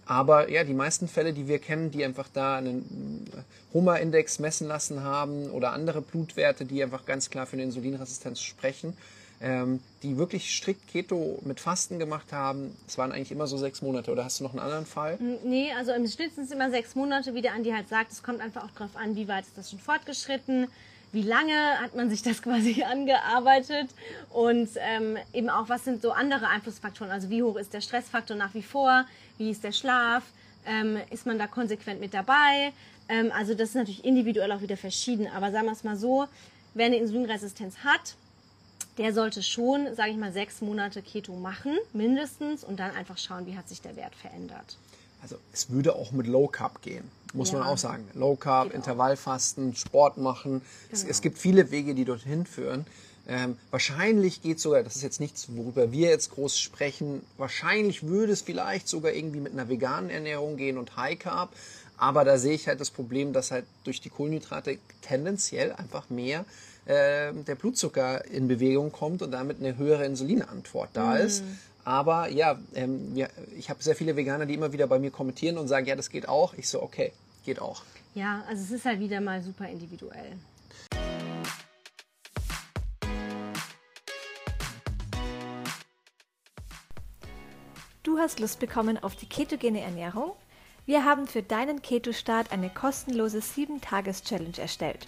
Aber ja, die meisten Fälle, die wir kennen, die einfach da einen Hummer-Index messen lassen haben oder andere Blutwerte, die einfach ganz klar für eine Insulinresistenz sprechen, ähm, die wirklich strikt Keto mit Fasten gemacht haben, es waren eigentlich immer so sechs Monate. Oder hast du noch einen anderen Fall? Nee, also im Schnitt sind es immer sechs Monate, wie der Andi halt sagt. Es kommt einfach auch darauf an, wie weit ist das schon fortgeschritten, wie lange hat man sich das quasi angearbeitet und ähm, eben auch, was sind so andere Einflussfaktoren. Also wie hoch ist der Stressfaktor nach wie vor, wie ist der Schlaf, ähm, ist man da konsequent mit dabei. Ähm, also das ist natürlich individuell auch wieder verschieden. Aber sagen wir es mal so, wer eine Insulinresistenz hat, der sollte schon, sage ich mal, sechs Monate Keto machen, mindestens, und dann einfach schauen, wie hat sich der Wert verändert. Also es würde auch mit Low Carb gehen, muss ja. man auch sagen. Low Carb, Intervallfasten, Sport machen. Genau. Es, es, gibt viele Wege, die dorthin führen. Ähm, wahrscheinlich geht sogar, das ist jetzt nichts, worüber wir jetzt groß sprechen, wahrscheinlich würde es vielleicht sogar irgendwie mit einer veganen Ernährung gehen und High Carb. Aber da sehe ich halt das Problem, dass halt durch die Kohlenhydrate tendenziell einfach mehr äh, der Blutzucker in Bewegung kommt und damit eine höhere Insulinantwort da mm. ist. Aber ja, ähm, wir, ich habe sehr viele Veganer, die immer wieder bei mir kommentieren und sagen, ja, das geht auch. Ich so, okay, geht auch. Ja, also es ist halt wieder mal super individuell. Du hast Lust bekommen auf die ketogene Ernährung? Wir haben für deinen Keto-Start eine kostenlose 7-Tages-Challenge erstellt.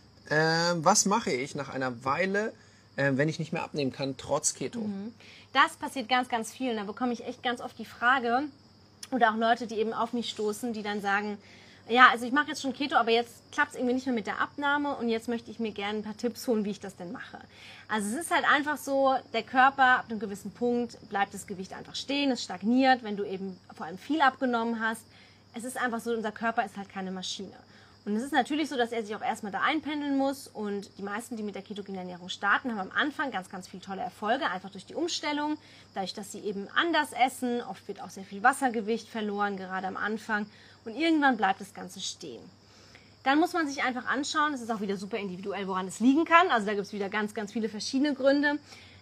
äh, was mache ich nach einer Weile, äh, wenn ich nicht mehr abnehmen kann, trotz Keto? Mhm. Das passiert ganz, ganz viel. Da bekomme ich echt ganz oft die Frage, oder auch Leute, die eben auf mich stoßen, die dann sagen, ja, also ich mache jetzt schon Keto, aber jetzt klappt es irgendwie nicht mehr mit der Abnahme und jetzt möchte ich mir gerne ein paar Tipps holen, wie ich das denn mache. Also es ist halt einfach so, der Körper ab einem gewissen Punkt bleibt das Gewicht einfach stehen, es stagniert, wenn du eben vor allem viel abgenommen hast. Es ist einfach so, unser Körper ist halt keine Maschine. Und es ist natürlich so, dass er sich auch erstmal da einpendeln muss. Und die meisten, die mit der ketogenen Ernährung starten, haben am Anfang ganz, ganz viele tolle Erfolge, einfach durch die Umstellung, dadurch, dass sie eben anders essen. Oft wird auch sehr viel Wassergewicht verloren, gerade am Anfang. Und irgendwann bleibt das Ganze stehen. Dann muss man sich einfach anschauen, es ist auch wieder super individuell, woran es liegen kann. Also da gibt es wieder ganz, ganz viele verschiedene Gründe.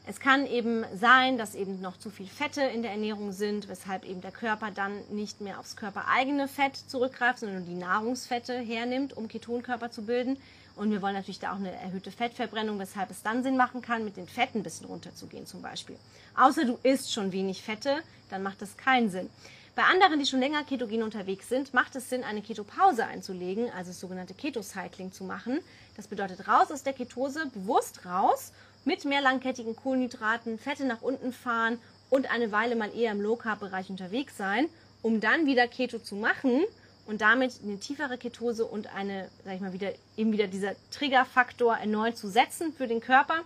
Es kann eben sein, dass eben noch zu viel Fette in der Ernährung sind, weshalb eben der Körper dann nicht mehr aufs körpereigene Fett zurückgreift, sondern die Nahrungsfette hernimmt, um Ketonkörper zu bilden. Und wir wollen natürlich da auch eine erhöhte Fettverbrennung, weshalb es dann Sinn machen kann, mit den Fetten ein bisschen runterzugehen zum Beispiel. Außer du isst schon wenig Fette, dann macht das keinen Sinn. Bei anderen, die schon länger ketogen unterwegs sind, macht es Sinn, eine Ketopause einzulegen, also das sogenannte Ketocycling zu machen. Das bedeutet raus aus der Ketose, bewusst raus mit mehr langkettigen Kohlenhydraten, Fette nach unten fahren und eine Weile mal eher im Low-Carb-Bereich unterwegs sein, um dann wieder Keto zu machen und damit eine tiefere Ketose und eine, sag ich mal, wieder, eben wieder dieser Triggerfaktor erneut zu setzen für den Körper.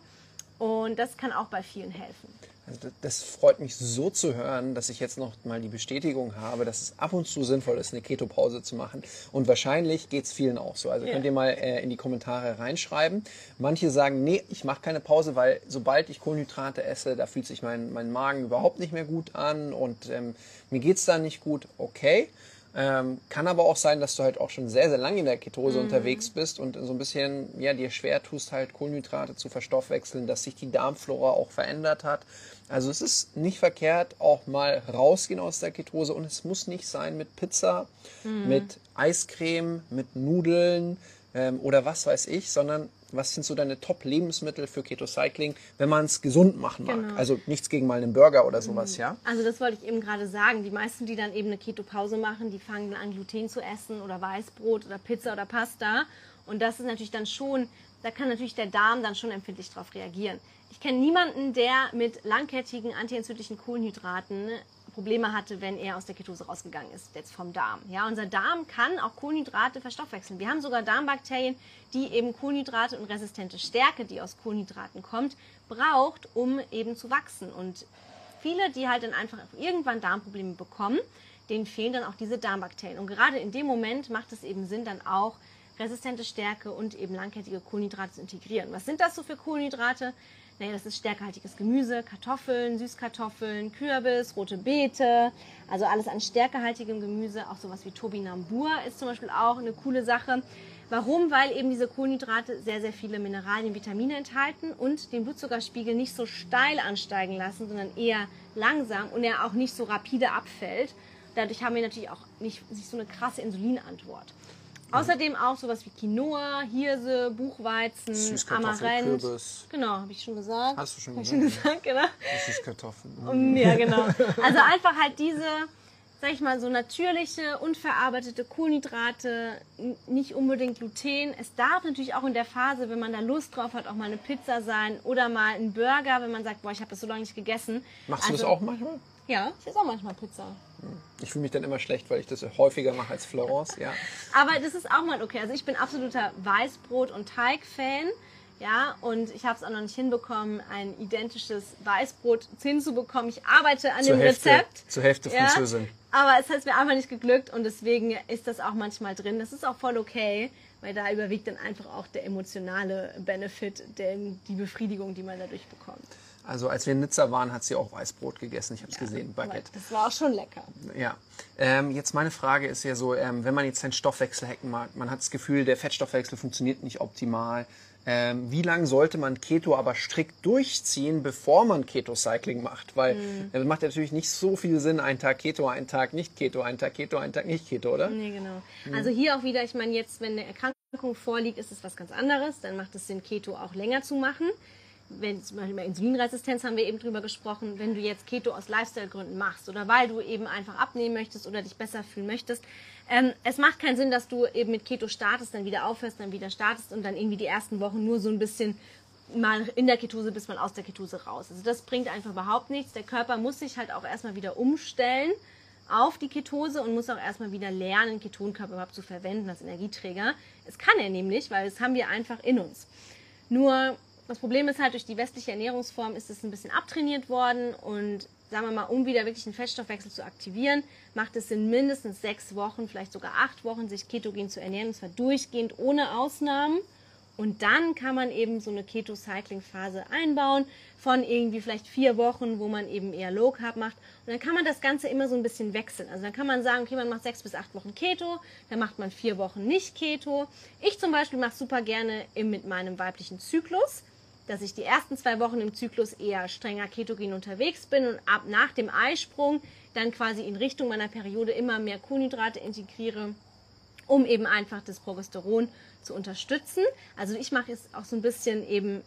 Und das kann auch bei vielen helfen. Also das freut mich so zu hören, dass ich jetzt noch mal die Bestätigung habe, dass es ab und zu sinnvoll ist, eine Keto-Pause zu machen. Und wahrscheinlich geht es vielen auch so. Also ja. könnt ihr mal äh, in die Kommentare reinschreiben. Manche sagen, nee, ich mache keine Pause, weil sobald ich Kohlenhydrate esse, da fühlt sich mein, mein Magen überhaupt nicht mehr gut an und ähm, mir geht's dann nicht gut. Okay. Ähm, kann aber auch sein, dass du halt auch schon sehr, sehr lange in der Ketose mhm. unterwegs bist und so ein bisschen, ja, dir schwer tust, halt Kohlenhydrate zu verstoffwechseln, dass sich die Darmflora auch verändert hat. Also es ist nicht verkehrt, auch mal rausgehen aus der Ketose und es muss nicht sein mit Pizza, mhm. mit Eiscreme, mit Nudeln ähm, oder was weiß ich, sondern was sind so deine Top-Lebensmittel für Keto-Cycling, wenn man es gesund machen mag? Genau. Also nichts gegen mal einen Burger oder sowas, mhm. ja? Also das wollte ich eben gerade sagen. Die meisten, die dann eben eine Keto-Pause machen, die fangen dann an, Gluten zu essen oder Weißbrot oder Pizza oder Pasta. Und das ist natürlich dann schon, da kann natürlich der Darm dann schon empfindlich darauf reagieren. Ich kenne niemanden, der mit langkettigen antientzündlichen Kohlenhydraten Probleme hatte, wenn er aus der Ketose rausgegangen ist, jetzt vom Darm. Ja, unser Darm kann auch Kohlenhydrate verstoffwechseln. Wir haben sogar Darmbakterien, die eben Kohlenhydrate und resistente Stärke, die aus Kohlenhydraten kommt, braucht, um eben zu wachsen. Und viele, die halt dann einfach irgendwann Darmprobleme bekommen, denen fehlen dann auch diese Darmbakterien. Und gerade in dem Moment macht es eben Sinn, dann auch resistente Stärke und eben langkettige Kohlenhydrate zu integrieren. Was sind das so für Kohlenhydrate? Naja, das ist stärkehaltiges Gemüse, Kartoffeln, Süßkartoffeln, Kürbis, rote Beete, also alles an stärkehaltigem Gemüse. Auch sowas wie Tobinambur ist zum Beispiel auch eine coole Sache. Warum? Weil eben diese Kohlenhydrate sehr, sehr viele Mineralien, Vitamine enthalten und den Blutzuckerspiegel nicht so steil ansteigen lassen, sondern eher langsam und er auch nicht so rapide abfällt. Dadurch haben wir natürlich auch nicht, nicht so eine krasse Insulinantwort. Außerdem auch sowas wie Quinoa, Hirse, Buchweizen, Amaranth. Kürbis. Genau, habe ich schon gesagt. Hast du schon gesagt? Schon gesagt, genau. Süßkartoffeln. Um, ja, genau. Also einfach halt diese, sag ich mal, so natürliche, unverarbeitete Kohlenhydrate, nicht unbedingt Gluten. Es darf natürlich auch in der Phase, wenn man da Lust drauf hat, auch mal eine Pizza sein oder mal ein Burger, wenn man sagt, boah, ich habe das so lange nicht gegessen. Machst du das Also, auch manchmal? Ja, ich esse auch manchmal Pizza. Ich fühle mich dann immer schlecht, weil ich das häufiger mache als Florence, ja. Aber das ist auch mal okay. Also ich bin absoluter Weißbrot- und Teig-Fan. Ja, und ich habe es auch noch nicht hinbekommen, ein identisches Weißbrot hinzubekommen. Ich arbeite an Zur dem Hälfte- Rezept. zur Hälfte ja, Französin. Aber es hat mir einfach nicht geglückt und deswegen ist das auch manchmal drin. Das ist auch voll okay, weil da überwiegt dann einfach auch der emotionale Benefit, denn die Befriedigung, die man dadurch bekommt. Also als wir in Nizza waren, hat sie auch Weißbrot gegessen. Ich habe es gesehen, Aber Baguette. Das war auch schon lecker. Ja. Ähm, jetzt meine Frage ist ja so, ähm, wenn man jetzt seinen Stoffwechsel hacken mag, man hat das Gefühl, der Fettstoffwechsel funktioniert nicht optimal. Ähm, wie lange sollte man Keto aber strikt durchziehen, bevor man Keto-Cycling macht? Weil Mhm. es macht ja natürlich nicht so viel Sinn, einen Tag Keto, einen Tag nicht Keto, einen Tag Keto, einen Tag nicht Keto, oder? Nee, genau. Also hier auch wieder, ich meine, jetzt, wenn eine Erkrankung vorliegt, ist es was ganz anderes. Dann macht es Sinn, Keto auch länger zu machen. Wenn zum Beispiel bei Insulinresistenz haben wir eben drüber gesprochen, wenn du jetzt Keto aus Lifestyle-Gründen machst oder weil du eben einfach abnehmen möchtest oder dich besser fühlen möchtest, ähm, es macht keinen Sinn, dass du eben mit Keto startest, dann wieder aufhörst, dann wieder startest und dann irgendwie die ersten Wochen nur so ein bisschen mal in der Ketose bis man aus der Ketose raus. Also das bringt einfach überhaupt nichts. Der Körper muss sich halt auch erstmal wieder umstellen auf die Ketose und muss auch erstmal wieder lernen, Ketonkörper überhaupt zu verwenden als Energieträger. Es kann er nämlich, weil das haben wir einfach in uns. Nur das Problem ist halt, durch die westliche Ernährungsform ist es ein bisschen abtrainiert worden und sagen wir mal, um wieder wirklich einen Fettstoffwechsel zu aktivieren, macht es Sinn, mindestens sechs Wochen, vielleicht sogar acht Wochen, sich ketogen zu ernähren, und zwar durchgehend ohne Ausnahmen. Und dann kann man eben so eine Keto-Cycling-Phase einbauen von irgendwie vielleicht vier Wochen, wo man eben eher Low Carb macht. Und dann kann man das Ganze immer so ein bisschen wechseln. Also dann kann man sagen, okay, man macht sechs bis acht Wochen Keto, dann macht man vier Wochen nicht Keto. Ich zum Beispiel mache super gerne mit meinem weiblichen Zyklus, dass ich die ersten zwei Wochen im Zyklus eher strenger ketogen unterwegs bin und ab nach dem Eisprung dann quasi in Richtung meiner Periode immer mehr Kohlenhydrate integriere um eben einfach das Progesteron zu unterstützen. Also ich mache es auch so ein bisschen eben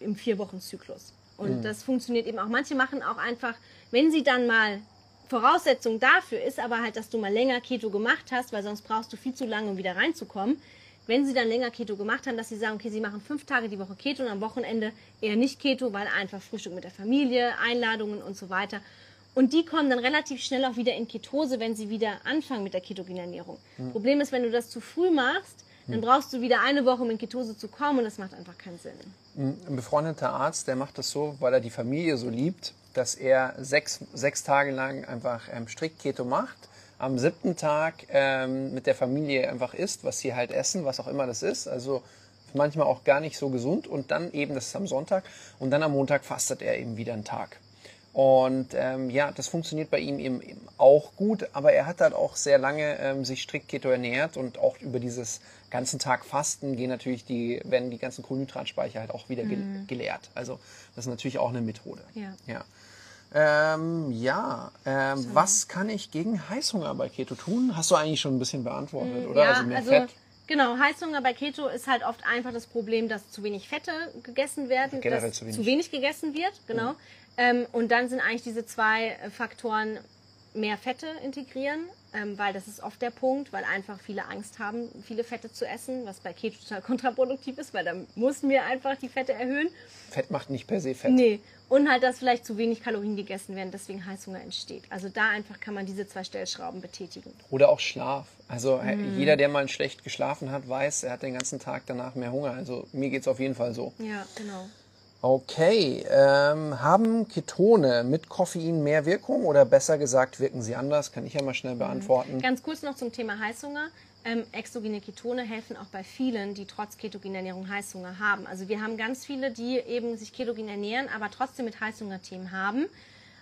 im vier Wochen Zyklus. Und das funktioniert eben auch. Manche machen auch einfach, wenn sie dann mal Voraussetzung dafür ist, aber halt, dass du mal länger Keto gemacht hast, weil sonst brauchst du viel zu lange, um wieder reinzukommen. Wenn sie dann länger Keto gemacht haben, dass sie sagen, okay, sie machen fünf Tage die Woche Keto und am Wochenende eher nicht Keto, weil einfach Frühstück mit der Familie, Einladungen und so weiter. Und die kommen dann relativ schnell auch wieder in Ketose, wenn sie wieder anfangen mit der ketogenen Ernährung. Problem ist, wenn du das zu früh machst, dann brauchst du wieder eine Woche, um in Ketose zu kommen und das macht einfach keinen Sinn. Ein befreundeter Arzt, der macht das so, weil er die Familie so liebt, dass er sechs, sechs Tage lang einfach ähm, strikt Keto macht. Am siebten Tag ähm, mit der Familie einfach isst, was sie halt essen, was auch immer das ist. Also manchmal auch gar nicht so gesund. Und dann eben, das ist am Sonntag. Und dann am Montag fastet er eben wieder einen Tag. Und ähm, ja, das funktioniert bei ihm eben, eben auch gut, aber er hat halt auch sehr lange ähm, sich strikt Keto ernährt und auch über dieses ganzen Tag Fasten gehen natürlich die, werden die ganzen Kohlenhydratspeicher halt auch wieder ge geleert. Also das ist natürlich auch eine Methode. Ja. Ja, ähm, ja. Ähm, was kann ich gegen Heißhunger bei Keto tun? Hast du eigentlich schon ein bisschen beantwortet, oder? Ja, also mehr Fett. Genau, Heißhunger bei Keto ist halt oft einfach das Problem, dass zu wenig Fette gegessen werden, Generell dass zu wenig. zu wenig gegessen wird, genau. Ähm, und dann sind eigentlich diese zwei Faktoren mehr Fette integrieren, ähm, weil das ist oft der Punkt, weil einfach viele Angst haben, viele Fette zu essen, was bei Keto total kontraproduktiv ist, weil dann mussten wir einfach die Fette erhöhen. Fett macht nicht per se Fett. Nee. Und halt, dass vielleicht zu wenig Kalorien gegessen werden, deswegen Heißhunger entsteht. Also da einfach kann man diese zwei Stellschrauben betätigen. Oder auch Schlaf. Also Mhm. jeder, der mal schlecht geschlafen hat, weiß, er hat den ganzen Tag danach mehr Hunger. Also mir geht's auf jeden Fall so. Ja, genau. Okay, ähm, haben Ketone mit Koffein mehr Wirkung oder besser gesagt, wirken sie anders? Kann ich ja mal schnell beantworten. Ganz kurz noch zum Thema Heißhunger. Ähm, exogene Ketone helfen auch bei vielen, die trotz ketogener Ernährung Heißhunger haben. Also wir haben ganz viele, die eben sich ketogen ernähren, aber trotzdem mit Heißhungerthemen haben,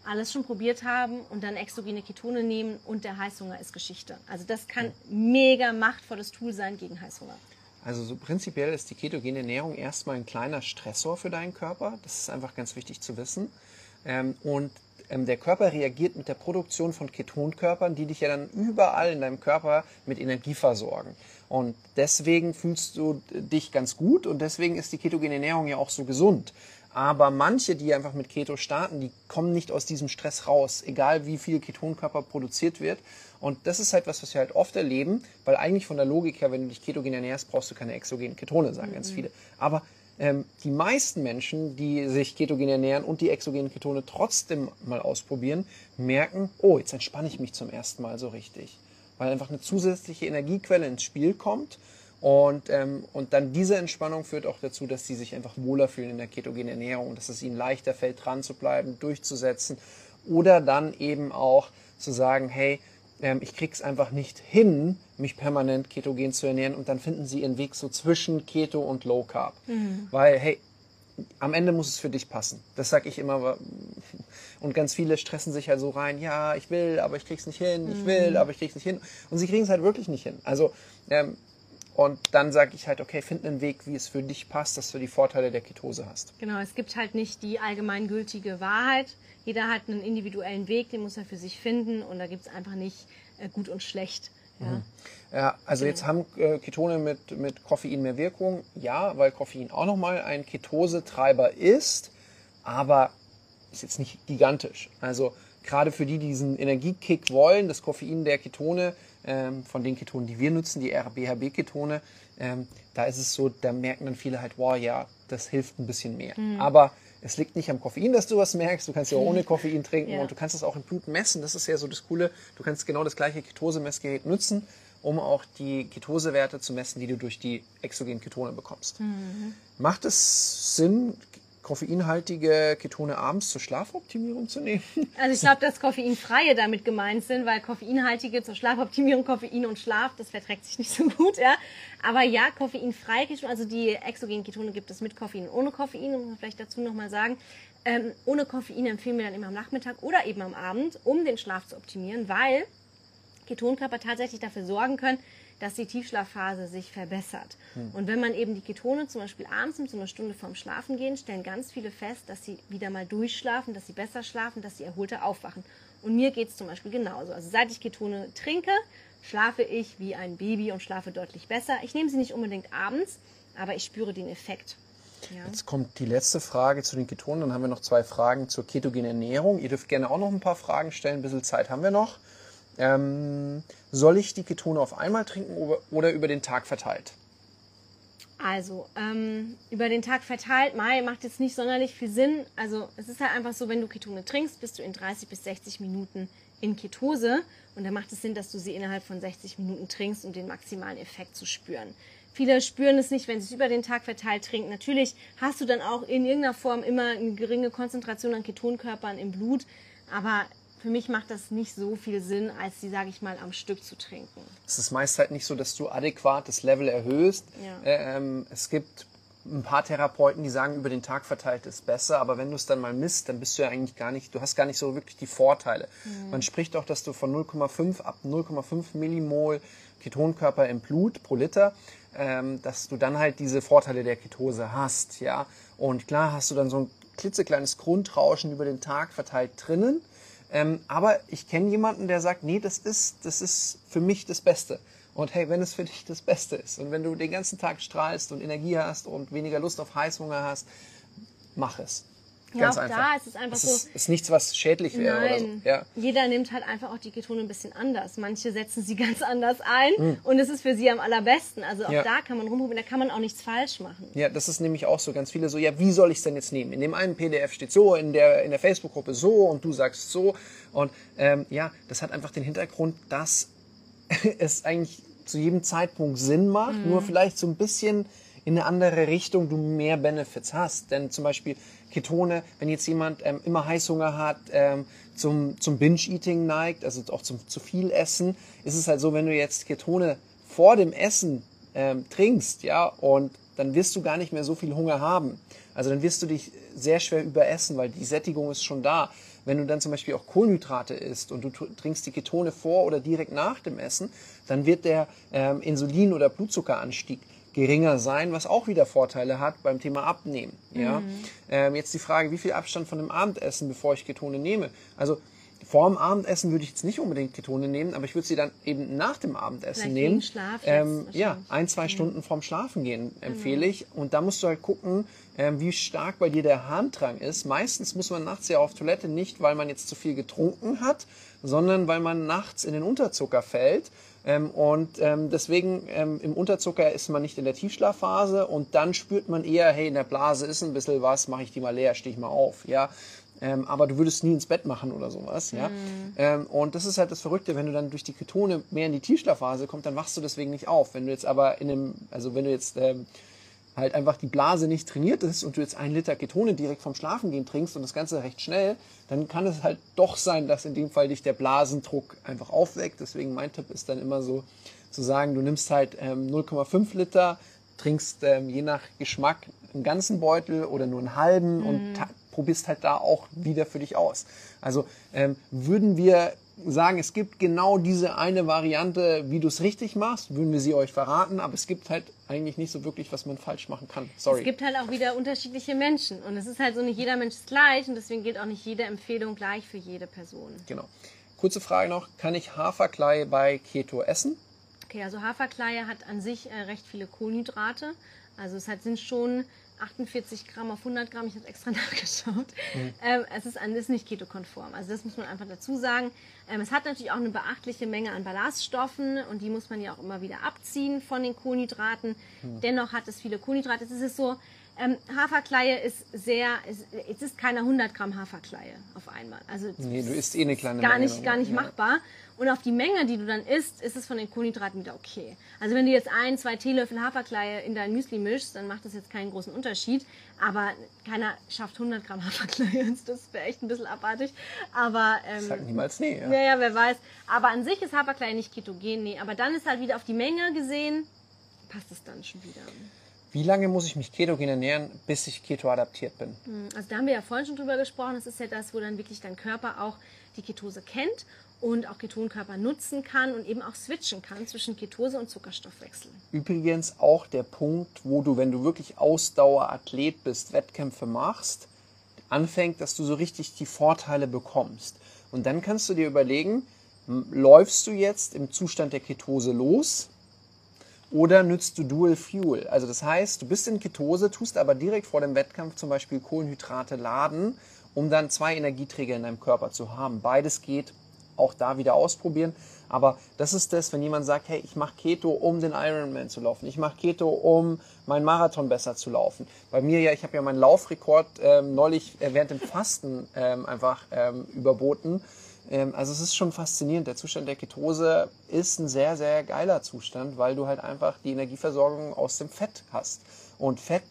alles schon probiert haben und dann exogene Ketone nehmen und der Heißhunger ist Geschichte. Also das kann mega machtvolles Tool sein gegen Heißhunger. Also so prinzipiell ist die ketogene Ernährung erstmal ein kleiner Stressor für deinen Körper. Das ist einfach ganz wichtig zu wissen. Ähm, und ähm, der Körper reagiert mit der Produktion von Ketonkörpern, die dich ja dann überall in deinem Körper mit Energie versorgen. Und deswegen fühlst du dich ganz gut und deswegen ist die ketogene Ernährung ja auch so gesund. Aber manche, die einfach mit Keto starten, die kommen nicht aus diesem Stress raus, egal wie viel Ketonkörper produziert wird. Und das ist halt was, was wir halt oft erleben, weil eigentlich von der Logik her, wenn du dich ketogen ernährst, brauchst du keine exogenen Ketone, sagen mhm. ganz viele. Aber ähm, die meisten Menschen, die sich ketogen ernähren und die exogenen Ketone trotzdem mal ausprobieren, merken, oh, jetzt entspanne ich mich zum ersten Mal so richtig. Weil einfach eine zusätzliche Energiequelle ins Spiel kommt und, ähm, und dann diese Entspannung führt auch dazu, dass sie sich einfach wohler fühlen in der ketogenen Ernährung, dass es ihnen leichter fällt, dran zu bleiben, durchzusetzen oder dann eben auch zu sagen, hey, ähm, ich krieg's einfach nicht hin, mich permanent ketogen zu ernähren und dann finden sie ihren Weg so zwischen Keto und Low Carb. Mhm. Weil, hey, am Ende muss es für dich passen. Das sag ich immer. Und ganz viele stressen sich halt so rein, ja, ich will, aber ich krieg's nicht hin, ich will, mhm. aber ich krieg's nicht hin. Und sie kriegen es halt wirklich nicht hin. Also ähm, und dann sage ich halt, okay, find einen Weg, wie es für dich passt, dass du die Vorteile der Ketose hast. Genau, es gibt halt nicht die allgemeingültige Wahrheit. Jeder hat einen individuellen Weg, den muss er für sich finden und da gibt es einfach nicht äh, gut und schlecht. Ja, mhm. ja also genau. jetzt haben äh, Ketone mit, mit Koffein mehr Wirkung. Ja, weil Koffein auch nochmal ein Ketosetreiber ist, aber ist jetzt nicht gigantisch. Also gerade für die, die diesen Energiekick wollen, das Koffein der Ketone ähm, von den Ketonen, die wir nutzen, die RBHB-Ketone, ähm, da ist es so, da merken dann viele halt, wow, ja, das hilft ein bisschen mehr. Mhm. Aber es liegt nicht am Koffein, dass du was merkst. Du kannst ja auch ohne Koffein trinken ja. und du kannst es auch im Blut messen. Das ist ja so das Coole. Du kannst genau das gleiche Ketose-Messgerät nutzen, um auch die Ketosewerte zu messen, die du durch die exogenen Ketone bekommst. Mhm. Macht es Sinn, koffeinhaltige Ketone abends zur Schlafoptimierung zu nehmen? Also ich glaube, dass koffeinfreie damit gemeint sind, weil koffeinhaltige zur Schlafoptimierung, Koffein und Schlaf, das verträgt sich nicht so gut, ja. Aber ja, koffeinfreie Ketone, also die exogenen Ketone gibt es mit Koffein und ohne Koffein, muss man vielleicht dazu nochmal sagen. Ähm, ohne Koffein empfehlen wir dann immer am Nachmittag oder eben am Abend, um den Schlaf zu optimieren, weil Ketonkörper tatsächlich dafür sorgen können, dass die Tiefschlafphase sich verbessert. Hm. Und wenn man eben die Ketone zum Beispiel abends um so eine Stunde vorm Schlafen gehen, stellen ganz viele fest, dass sie wieder mal durchschlafen, dass sie besser schlafen, dass sie erholter aufwachen. Und mir geht es zum Beispiel genauso. Also seit ich Ketone trinke, schlafe ich wie ein Baby und schlafe deutlich besser. Ich nehme sie nicht unbedingt abends, aber ich spüre den Effekt. Ja. Jetzt kommt die letzte Frage zu den Ketonen. Dann haben wir noch zwei Fragen zur ketogenen Ernährung. Ihr dürft gerne auch noch ein paar Fragen stellen. Ein bisschen Zeit haben wir noch. Ähm, soll ich die Ketone auf einmal trinken oder über den Tag verteilt? Also, ähm, über den Tag verteilt, Mai macht jetzt nicht sonderlich viel Sinn. Also, es ist halt einfach so, wenn du Ketone trinkst, bist du in 30 bis 60 Minuten in Ketose. Und da macht es Sinn, dass du sie innerhalb von 60 Minuten trinkst, um den maximalen Effekt zu spüren. Viele spüren es nicht, wenn sie es über den Tag verteilt trinken. Natürlich hast du dann auch in irgendeiner Form immer eine geringe Konzentration an Ketonkörpern im Blut. Aber für mich macht das nicht so viel Sinn, als die, sage ich mal, am Stück zu trinken. Es ist meist halt nicht so, dass du adäquat das Level erhöhst. Ja. Ähm, es gibt ein paar Therapeuten, die sagen, über den Tag verteilt ist besser, aber wenn du es dann mal misst, dann bist du ja eigentlich gar nicht, du hast gar nicht so wirklich die Vorteile. Mhm. Man spricht auch, dass du von 0,5 ab 0,5 Millimol Ketonkörper im Blut pro Liter, ähm, dass du dann halt diese Vorteile der Ketose hast, ja. Und klar hast du dann so ein klitzekleines Grundrauschen über den Tag verteilt drinnen, ähm, aber ich kenne jemanden, der sagt, nee, das ist, das ist für mich das Beste. Und hey, wenn es für dich das Beste ist und wenn du den ganzen Tag strahlst und Energie hast und weniger Lust auf Heißhunger hast, mach es. Ganz ja, auch einfach. da ist es einfach es so. Ist, ist nichts, was schädlich wäre Nein. so. Ja. Jeder nimmt halt einfach auch die Ketone ein bisschen anders. Manche setzen sie ganz anders ein mhm. und es ist für sie am allerbesten. Also auch ja. da kann man rumprobieren, da kann man auch nichts falsch machen. Ja, das ist nämlich auch so. Ganz viele so, ja, wie soll ich es denn jetzt nehmen? In dem einen PDF steht so, in der, in der Facebook-Gruppe so und du sagst so. Und ähm, ja, das hat einfach den Hintergrund, dass es eigentlich zu jedem Zeitpunkt Sinn macht, mhm. nur vielleicht so ein bisschen in eine andere Richtung du mehr Benefits hast. Denn zum Beispiel Ketone, wenn jetzt jemand ähm, immer Heißhunger hat, ähm, zum, zum Binge-Eating neigt, also auch zum zu viel Essen, ist es halt so, wenn du jetzt Ketone vor dem Essen ähm, trinkst, ja, und dann wirst du gar nicht mehr so viel Hunger haben. Also dann wirst du dich sehr schwer überessen, weil die Sättigung ist schon da. Wenn du dann zum Beispiel auch Kohlenhydrate isst und du trinkst die Ketone vor oder direkt nach dem Essen, dann wird der ähm, Insulin- oder Blutzuckeranstieg geringer sein, was auch wieder Vorteile hat beim Thema Abnehmen. Ja? Mhm. Ähm, jetzt die Frage, wie viel Abstand von dem Abendessen, bevor ich Ketone nehme? Also vorm Abendessen würde ich jetzt nicht unbedingt Ketone nehmen, aber ich würde sie dann eben nach dem Abendessen Vielleicht nehmen. Schlaf ähm, ja, ein, zwei Stunden vorm Schlafengehen empfehle ich. Und da musst du halt gucken, ähm, wie stark bei dir der Harndrang ist. Meistens muss man nachts ja auf Toilette nicht, weil man jetzt zu viel getrunken hat, sondern weil man nachts in den Unterzucker fällt. Ähm, und ähm, deswegen ähm, im Unterzucker ist man nicht in der Tiefschlafphase und dann spürt man eher, hey, in der Blase ist ein bisschen was, mache ich die mal leer, stehe ich mal auf. Ja, ähm, aber du würdest nie ins Bett machen oder sowas, ja. Ähm, und das ist halt das Verrückte, wenn du dann durch die Ketone mehr in die Tiefschlafphase kommst, dann wachst du deswegen nicht auf. Wenn du jetzt aber in einem, also wenn du jetzt ähm, halt einfach die Blase nicht trainiert ist und du jetzt einen Liter Ketone direkt vom Schlafengehen trinkst und das Ganze recht schnell, dann kann es halt doch sein, dass in dem Fall dich der Blasendruck einfach aufweckt. Deswegen mein Tipp ist dann immer so zu sagen, du nimmst halt ähm, 0,5 Liter, trinkst ähm, je nach Geschmack einen ganzen Beutel oder nur einen halben und ta- probierst halt da auch wieder für dich aus. Also ähm, würden wir sagen, es gibt genau diese eine Variante, wie du es richtig machst, würden wir sie euch verraten, aber es gibt halt eigentlich nicht so wirklich, was man falsch machen kann. Sorry. Es gibt halt auch wieder unterschiedliche Menschen und es ist halt so, nicht jeder Mensch ist gleich und deswegen gilt auch nicht jede Empfehlung gleich für jede Person. genau. Kurze Frage noch, kann ich Haferklei bei Keto essen? Okay, also Haferkleie hat an sich äh, recht viele Kohlenhydrate. Also es hat, sind schon 48 Gramm auf 100 Gramm. Ich habe extra nachgeschaut. Ähm, es ist, an, ist nicht ketokonform. Also das muss man einfach dazu sagen. Ähm, es hat natürlich auch eine beachtliche Menge an Ballaststoffen und die muss man ja auch immer wieder abziehen von den Kohlenhydraten. Dennoch hat es viele Kohlenhydrate. Es ist so, ähm, Haferkleie ist sehr, es, es ist keine 100 Gramm Haferkleie auf einmal. Also Nee, du isst eh eine kleine gar Menge nicht, gar nicht ja. machbar. Und auf die Menge, die du dann isst, ist es von den Kohlenhydraten wieder okay. Also wenn du jetzt ein, zwei Teelöffel Haferkleie in dein Müsli mischst, dann macht das jetzt keinen großen Unterschied. Aber keiner schafft 100 Gramm Haferkleie. Das wäre echt ein bisschen abartig. Aber ähm, Sag niemals nee. Ja. ja, ja, wer weiß. Aber an sich ist Haferkleie nicht ketogen, nee. Aber dann ist halt wieder auf die Menge gesehen, passt es dann schon wieder. Wie lange muss ich mich ketogen ernähren, bis ich keto adaptiert bin? Also da haben wir ja vorhin schon drüber gesprochen. Das ist ja das, wo dann wirklich dein Körper auch die Ketose kennt und auch Ketonkörper nutzen kann und eben auch switchen kann zwischen Ketose und Zuckerstoffwechsel. Übrigens auch der Punkt, wo du, wenn du wirklich Ausdauerathlet bist, Wettkämpfe machst, anfängt, dass du so richtig die Vorteile bekommst. Und dann kannst du dir überlegen, läufst du jetzt im Zustand der Ketose los oder nützt du Dual Fuel? Also das heißt, du bist in Ketose, tust aber direkt vor dem Wettkampf zum Beispiel Kohlenhydrate laden, um dann zwei Energieträger in deinem Körper zu haben. Beides geht, auch da wieder ausprobieren. Aber das ist das, wenn jemand sagt, hey, ich mache Keto, um den Ironman zu laufen. Ich mache Keto, um meinen Marathon besser zu laufen. Bei mir ja, ich habe ja meinen Laufrekord ähm, neulich äh, während dem Fasten ähm, einfach ähm, überboten. Ähm, also es ist schon faszinierend. Der Zustand der Ketose ist ein sehr, sehr geiler Zustand, weil du halt einfach die Energieversorgung aus dem Fett hast. Und Fett,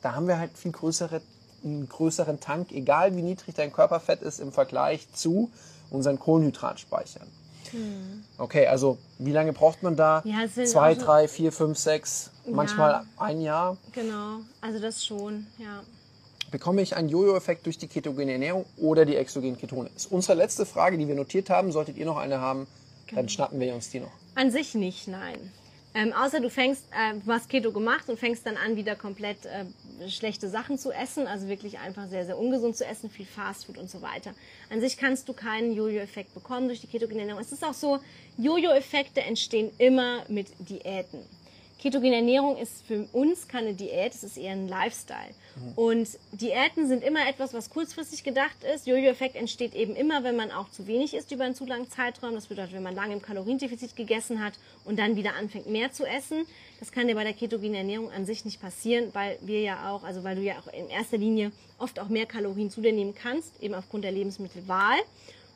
da haben wir halt viel größere, einen größeren Tank, egal wie niedrig dein Körperfett ist im Vergleich zu unseren Kohlenhydratspeichern. Okay, also wie lange braucht man da? Ja, Zwei, drei, vier, fünf, sechs, manchmal ein Jahr. Genau, also das schon, ja. Bekomme ich einen Jojo-Effekt durch die ketogene Ernährung oder die exogenen Ketone? Das ist unsere letzte Frage, die wir notiert haben. Solltet ihr noch eine haben, dann schnappen wir uns die noch. An sich nicht, nein. Ähm, außer du fängst, äh, du hast Keto gemacht und fängst dann an, wieder komplett äh, schlechte Sachen zu essen, also wirklich einfach sehr, sehr ungesund zu essen, viel Fastfood und so weiter. An sich kannst du keinen Jojo-Effekt bekommen durch die ketogene. Es ist auch so, Jojo-Effekte entstehen immer mit Diäten. Ketogene Ernährung ist für uns keine Diät, es ist eher ein Lifestyle. Und Diäten sind immer etwas, was kurzfristig gedacht ist. Jojo-Effekt entsteht eben immer, wenn man auch zu wenig isst über einen zu langen Zeitraum. Das bedeutet, wenn man lange im Kaloriendefizit gegessen hat und dann wieder anfängt, mehr zu essen. Das kann dir bei der ketogenen Ernährung an sich nicht passieren, weil wir ja auch, also weil du ja auch in erster Linie oft auch mehr Kalorien zu dir nehmen kannst, eben aufgrund der Lebensmittelwahl.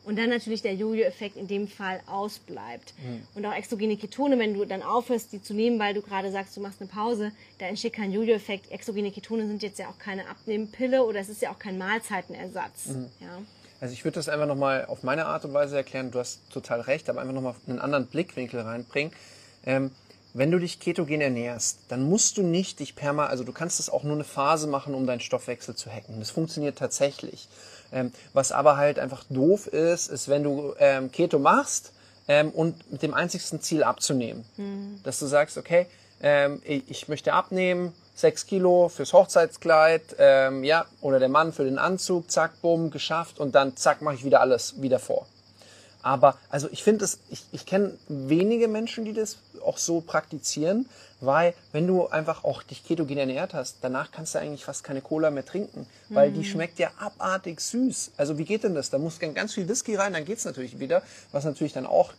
Und dann natürlich der Jojo-Effekt in dem Fall ausbleibt. Und auch exogene Ketone, wenn du dann aufhörst, die zu nehmen, weil du gerade sagst, du machst eine Pause, da entsteht kein Jojo-Effekt. Exogene Ketone sind jetzt ja auch keine Abnehmpille oder es ist ja auch kein Mahlzeitenersatz. Ja. Also ich würde das einfach nochmal auf meine Art und Weise erklären. Du hast total recht, aber einfach nochmal einen anderen Blickwinkel reinbringen. Ähm, wenn du dich ketogen ernährst, dann musst du nicht dich perma, also du kannst das auch nur eine Phase machen, um deinen Stoffwechsel zu hacken. Das funktioniert tatsächlich. Ähm, was aber halt einfach doof ist, ist, wenn du ähm, Keto machst ähm, und mit dem einzigsten Ziel abzunehmen. Dass du sagst, okay, ähm, ich, ich möchte abnehmen, sechs Kilo fürs Hochzeitskleid, ähm, ja, oder der Mann für den Anzug, zack, bumm, geschafft und dann zack, mache ich wieder alles wieder vor. Aber also ich finde es, ich, ich kenne wenige Menschen, die das auch so praktizieren, weil wenn du einfach auch dich ketogen ernährt hast, danach kannst du eigentlich fast keine Cola mehr trinken, weil die schmeckt ja abartig süß. Also wie geht denn das? Da muss ganz viel Whisky rein, dann geht's natürlich wieder, was natürlich dann auch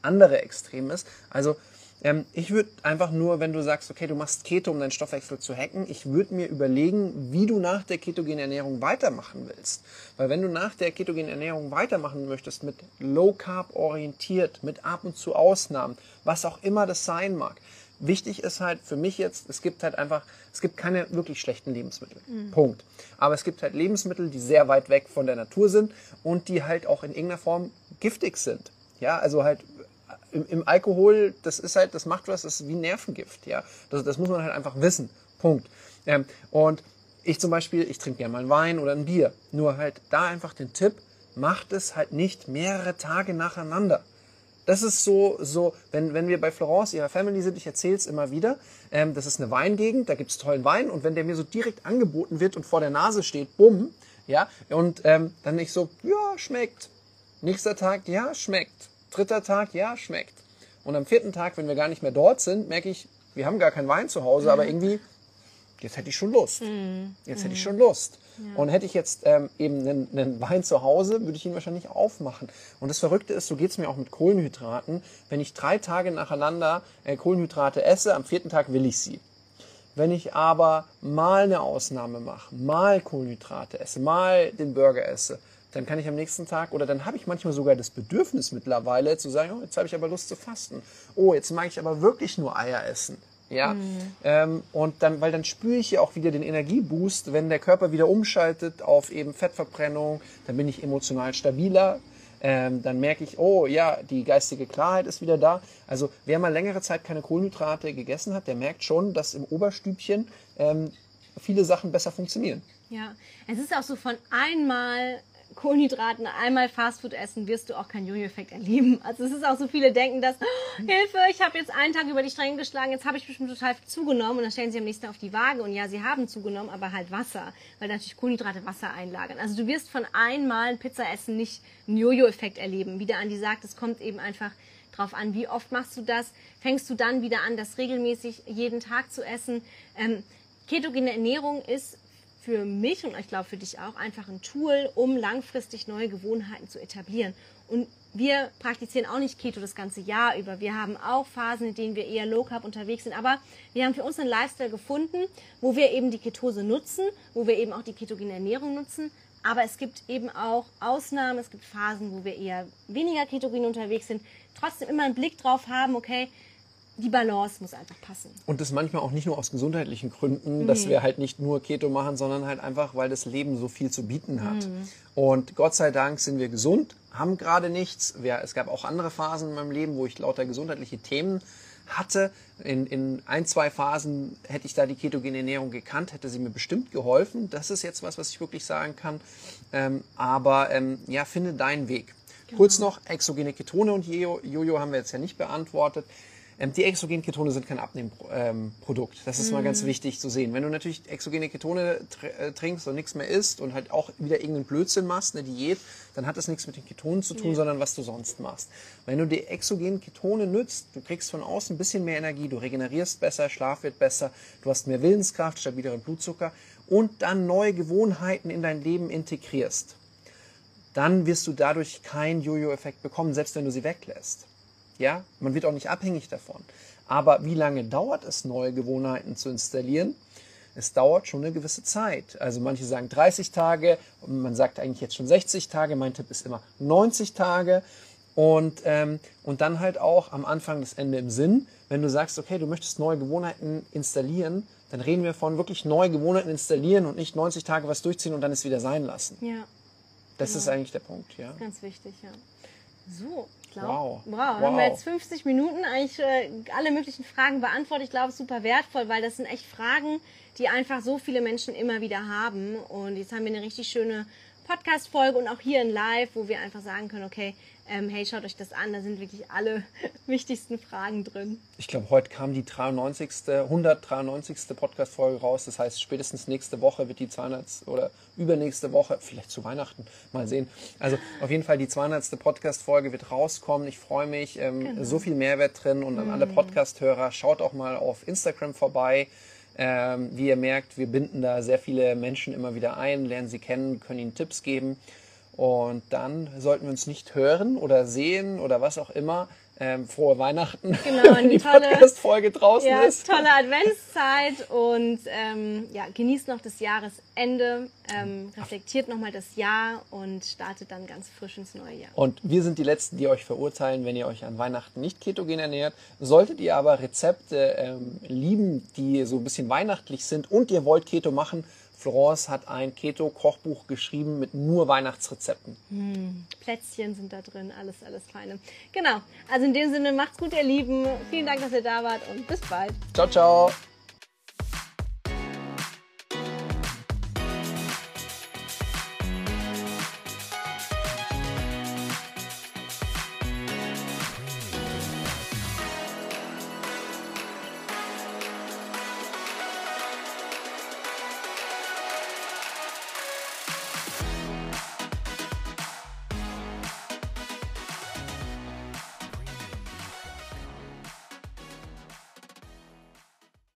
andere Extrem ist. Also ähm, ich würde einfach nur, wenn du sagst, okay, du machst Keto, um deinen Stoffwechsel zu hacken, ich würde mir überlegen, wie du nach der ketogenen Ernährung weitermachen willst. Weil wenn du nach der ketogenen Ernährung weitermachen möchtest, mit Low Carb orientiert, mit ab und zu Ausnahmen, was auch immer das sein mag, Wichtig ist halt für mich jetzt, es gibt halt einfach, es gibt keine wirklich schlechten Lebensmittel. Punkt. Aber es gibt halt Lebensmittel, die sehr weit weg von der Natur sind und die halt auch in irgendeiner Form giftig sind. Ja, also halt im, im Alkohol, das ist halt, das macht was, das ist wie Nervengift. Ja, das, das muss man halt einfach wissen. Punkt. Ähm, und ich zum Beispiel, ich trinke gerne mal einen Wein oder ein Bier. Nur halt da einfach den Tipp, macht es halt nicht mehrere Tage nacheinander. Das ist so, so wenn, wenn wir bei Florence, ihrer Family sind, ich erzähle es immer wieder, ähm, das ist eine Weingegend, da gibt's tollen Wein und wenn der mir so direkt angeboten wird und vor der Nase steht, bumm, ja, und ähm, dann nicht so, ja, schmeckt. Nächster Tag, ja, schmeckt. Dritter Tag, ja, schmeckt. Und am vierten Tag, wenn wir gar nicht mehr dort sind, merke ich, wir haben gar keinen Wein zu Hause, aber irgendwie, jetzt hätte ich schon Lust. Jetzt hätte ich schon Lust. Und hätte ich jetzt ähm, eben einen, einen Wein zu Hause, würde ich ihn wahrscheinlich aufmachen. Und das Verrückte ist, so geht's mir auch mit Kohlenhydraten. Wenn ich drei Tage nacheinander äh, Kohlenhydrate esse, am vierten Tag will ich sie. Wenn ich aber mal eine Ausnahme mache, mal Kohlenhydrate esse, mal den Burger esse, dann kann ich am nächsten Tag oder dann habe ich manchmal sogar das Bedürfnis mittlerweile zu sagen, oh, jetzt habe ich aber Lust zu fasten. Oh, jetzt mag ich aber wirklich nur Eier essen. Ja, ähm, und dann, weil dann spüre ich ja auch wieder den Energieboost, wenn der Körper wieder umschaltet auf eben Fettverbrennung, dann bin ich emotional stabiler, ähm, dann merke ich, oh ja, die geistige Klarheit ist wieder da. Also wer mal längere Zeit keine Kohlenhydrate gegessen hat, der merkt schon, dass im Oberstübchen ähm, viele Sachen besser funktionieren. Ja, es ist auch so von einmal Kohlenhydraten, einmal Fastfood essen, wirst du auch keinen Jojo-Effekt erleben. Also es ist auch so, viele denken, dass, oh, Hilfe, ich habe jetzt einen Tag über die Stränge geschlagen, jetzt habe ich bestimmt total zugenommen und dann stellen sie am nächsten Tag auf die Waage und ja, sie haben zugenommen, aber halt Wasser, weil natürlich Kohlenhydrate Wasser einlagern. Also du wirst von einmal Pizza essen nicht einen Jojo-Effekt erleben. Wie der Andi sagt, es kommt eben einfach drauf an, wie oft machst du das, fängst du dann wieder an, das regelmäßig jeden Tag zu essen. Ähm, ketogene Ernährung ist für mich und ich glaube für dich auch einfach ein Tool, um langfristig neue Gewohnheiten zu etablieren. Und wir praktizieren auch nicht Keto das ganze Jahr über. Wir haben auch Phasen, in denen wir eher Low Carb unterwegs sind. Aber wir haben für uns einen Lifestyle gefunden, wo wir eben die Ketose nutzen, wo wir eben auch die ketogene Ernährung nutzen. Aber es gibt eben auch Ausnahmen, es gibt Phasen, wo wir eher weniger ketogen unterwegs sind. Trotzdem immer einen Blick drauf haben, okay, die Balance muss einfach passen. Und das manchmal auch nicht nur aus gesundheitlichen Gründen, dass wir halt nicht nur Keto machen, sondern halt einfach, weil das Leben so viel zu bieten hat. Und Gott sei Dank sind wir gesund, haben gerade nichts. Es gab auch andere Phasen in meinem Leben, wo ich lauter gesundheitliche Themen hatte. In, in ein, zwei Phasen hätte ich da die ketogene Ernährung gekannt, hätte sie mir bestimmt geholfen. Das ist jetzt was, was ich wirklich sagen kann. Ähm, aber ähm, ja, finde deinen Weg. Kurz noch, exogene Ketone und Jojo haben wir jetzt ja nicht beantwortet. Ähm, die exogenen Ketone sind kein Abnehmprodukt. das ist mal ganz wichtig zu sehen. Wenn du natürlich exogene Ketone äh, trinkst und nichts mehr isst und halt auch wieder irgendeinen Blödsinn machst, eine Diät, dann hat das nichts mit den Ketonen zu tun, sondern was du sonst machst. Wenn du die exogenen Ketone nützt, du kriegst von außen ein bisschen mehr Energie, du regenerierst besser, Schlaf wird besser, du hast mehr Willenskraft, stabileren Blutzucker und dann neue Gewohnheiten in dein Leben integrierst, dann wirst du dadurch keinen Jojo-Effekt bekommen, selbst wenn du sie weglässt. Ja, man wird auch nicht abhängig davon. Aber wie lange dauert es, neue Gewohnheiten zu installieren? Es dauert schon eine gewisse Zeit. Also manche sagen 30 Tage, man sagt eigentlich jetzt schon 60 Tage. Mein Tipp ist immer 90 Tage. Und, ähm, und dann halt auch am Anfang das Ende im Sinn. Wenn du sagst, okay, du möchtest neue Gewohnheiten installieren, dann reden wir von wirklich neue Gewohnheiten installieren und nicht 90 Tage was durchziehen und dann es wieder sein lassen. Ja, Das ist eigentlich der Punkt, ja. ganz wichtig, ja. So, glaube, Wow. wow. Haben Wow. wir jetzt 50 Minuten eigentlich äh, alle möglichen Fragen beantwortet. Ich glaube, es ist super wertvoll, weil das sind echt Fragen, die einfach so viele Menschen immer wieder haben. Und jetzt haben wir eine richtig schöne Podcast-Folge und auch hier in Live, wo wir einfach sagen können, okay, ähm, hey, schaut euch das an, da sind wirklich alle wichtigsten Fragen drin. Ich glaube, heute kam die 93. 193. Podcast-Folge raus. Das heißt, spätestens nächste Woche wird die 200. oder übernächste Woche, vielleicht zu Weihnachten, mal sehen. Also auf jeden Fall die 200. Podcast-Folge wird rauskommen. Ich freue mich. Ähm, genau. So viel Mehrwert drin und an alle mhm. Podcast-Hörer, schaut auch mal auf Instagram vorbei. Ähm, wie ihr merkt, wir binden da sehr viele Menschen immer wieder ein, lernen sie kennen, können ihnen Tipps geben. Und dann sollten wir uns nicht hören oder sehen oder was auch immer. Ähm, frohe Weihnachten, genau, wenn die Podcast-Folge draußen ja, ist. Tolle Adventszeit und ähm, ja, genießt noch das Jahresende, ähm, reflektiert nochmal das Jahr und startet dann ganz frisch ins neue Jahr. Und wir sind die Letzten, die euch verurteilen, wenn ihr euch an Weihnachten nicht ketogen ernährt. Solltet ihr aber Rezepte ähm, lieben, die so ein bisschen weihnachtlich sind und ihr wollt Keto machen, Florence hat ein Keto-Kochbuch geschrieben mit nur Weihnachtsrezepten. Hm, Plätzchen sind da drin, alles, alles feine. Genau. Also in dem Sinne, macht's gut, ihr Lieben. Vielen Dank, dass ihr da wart und bis bald. Ciao, ciao.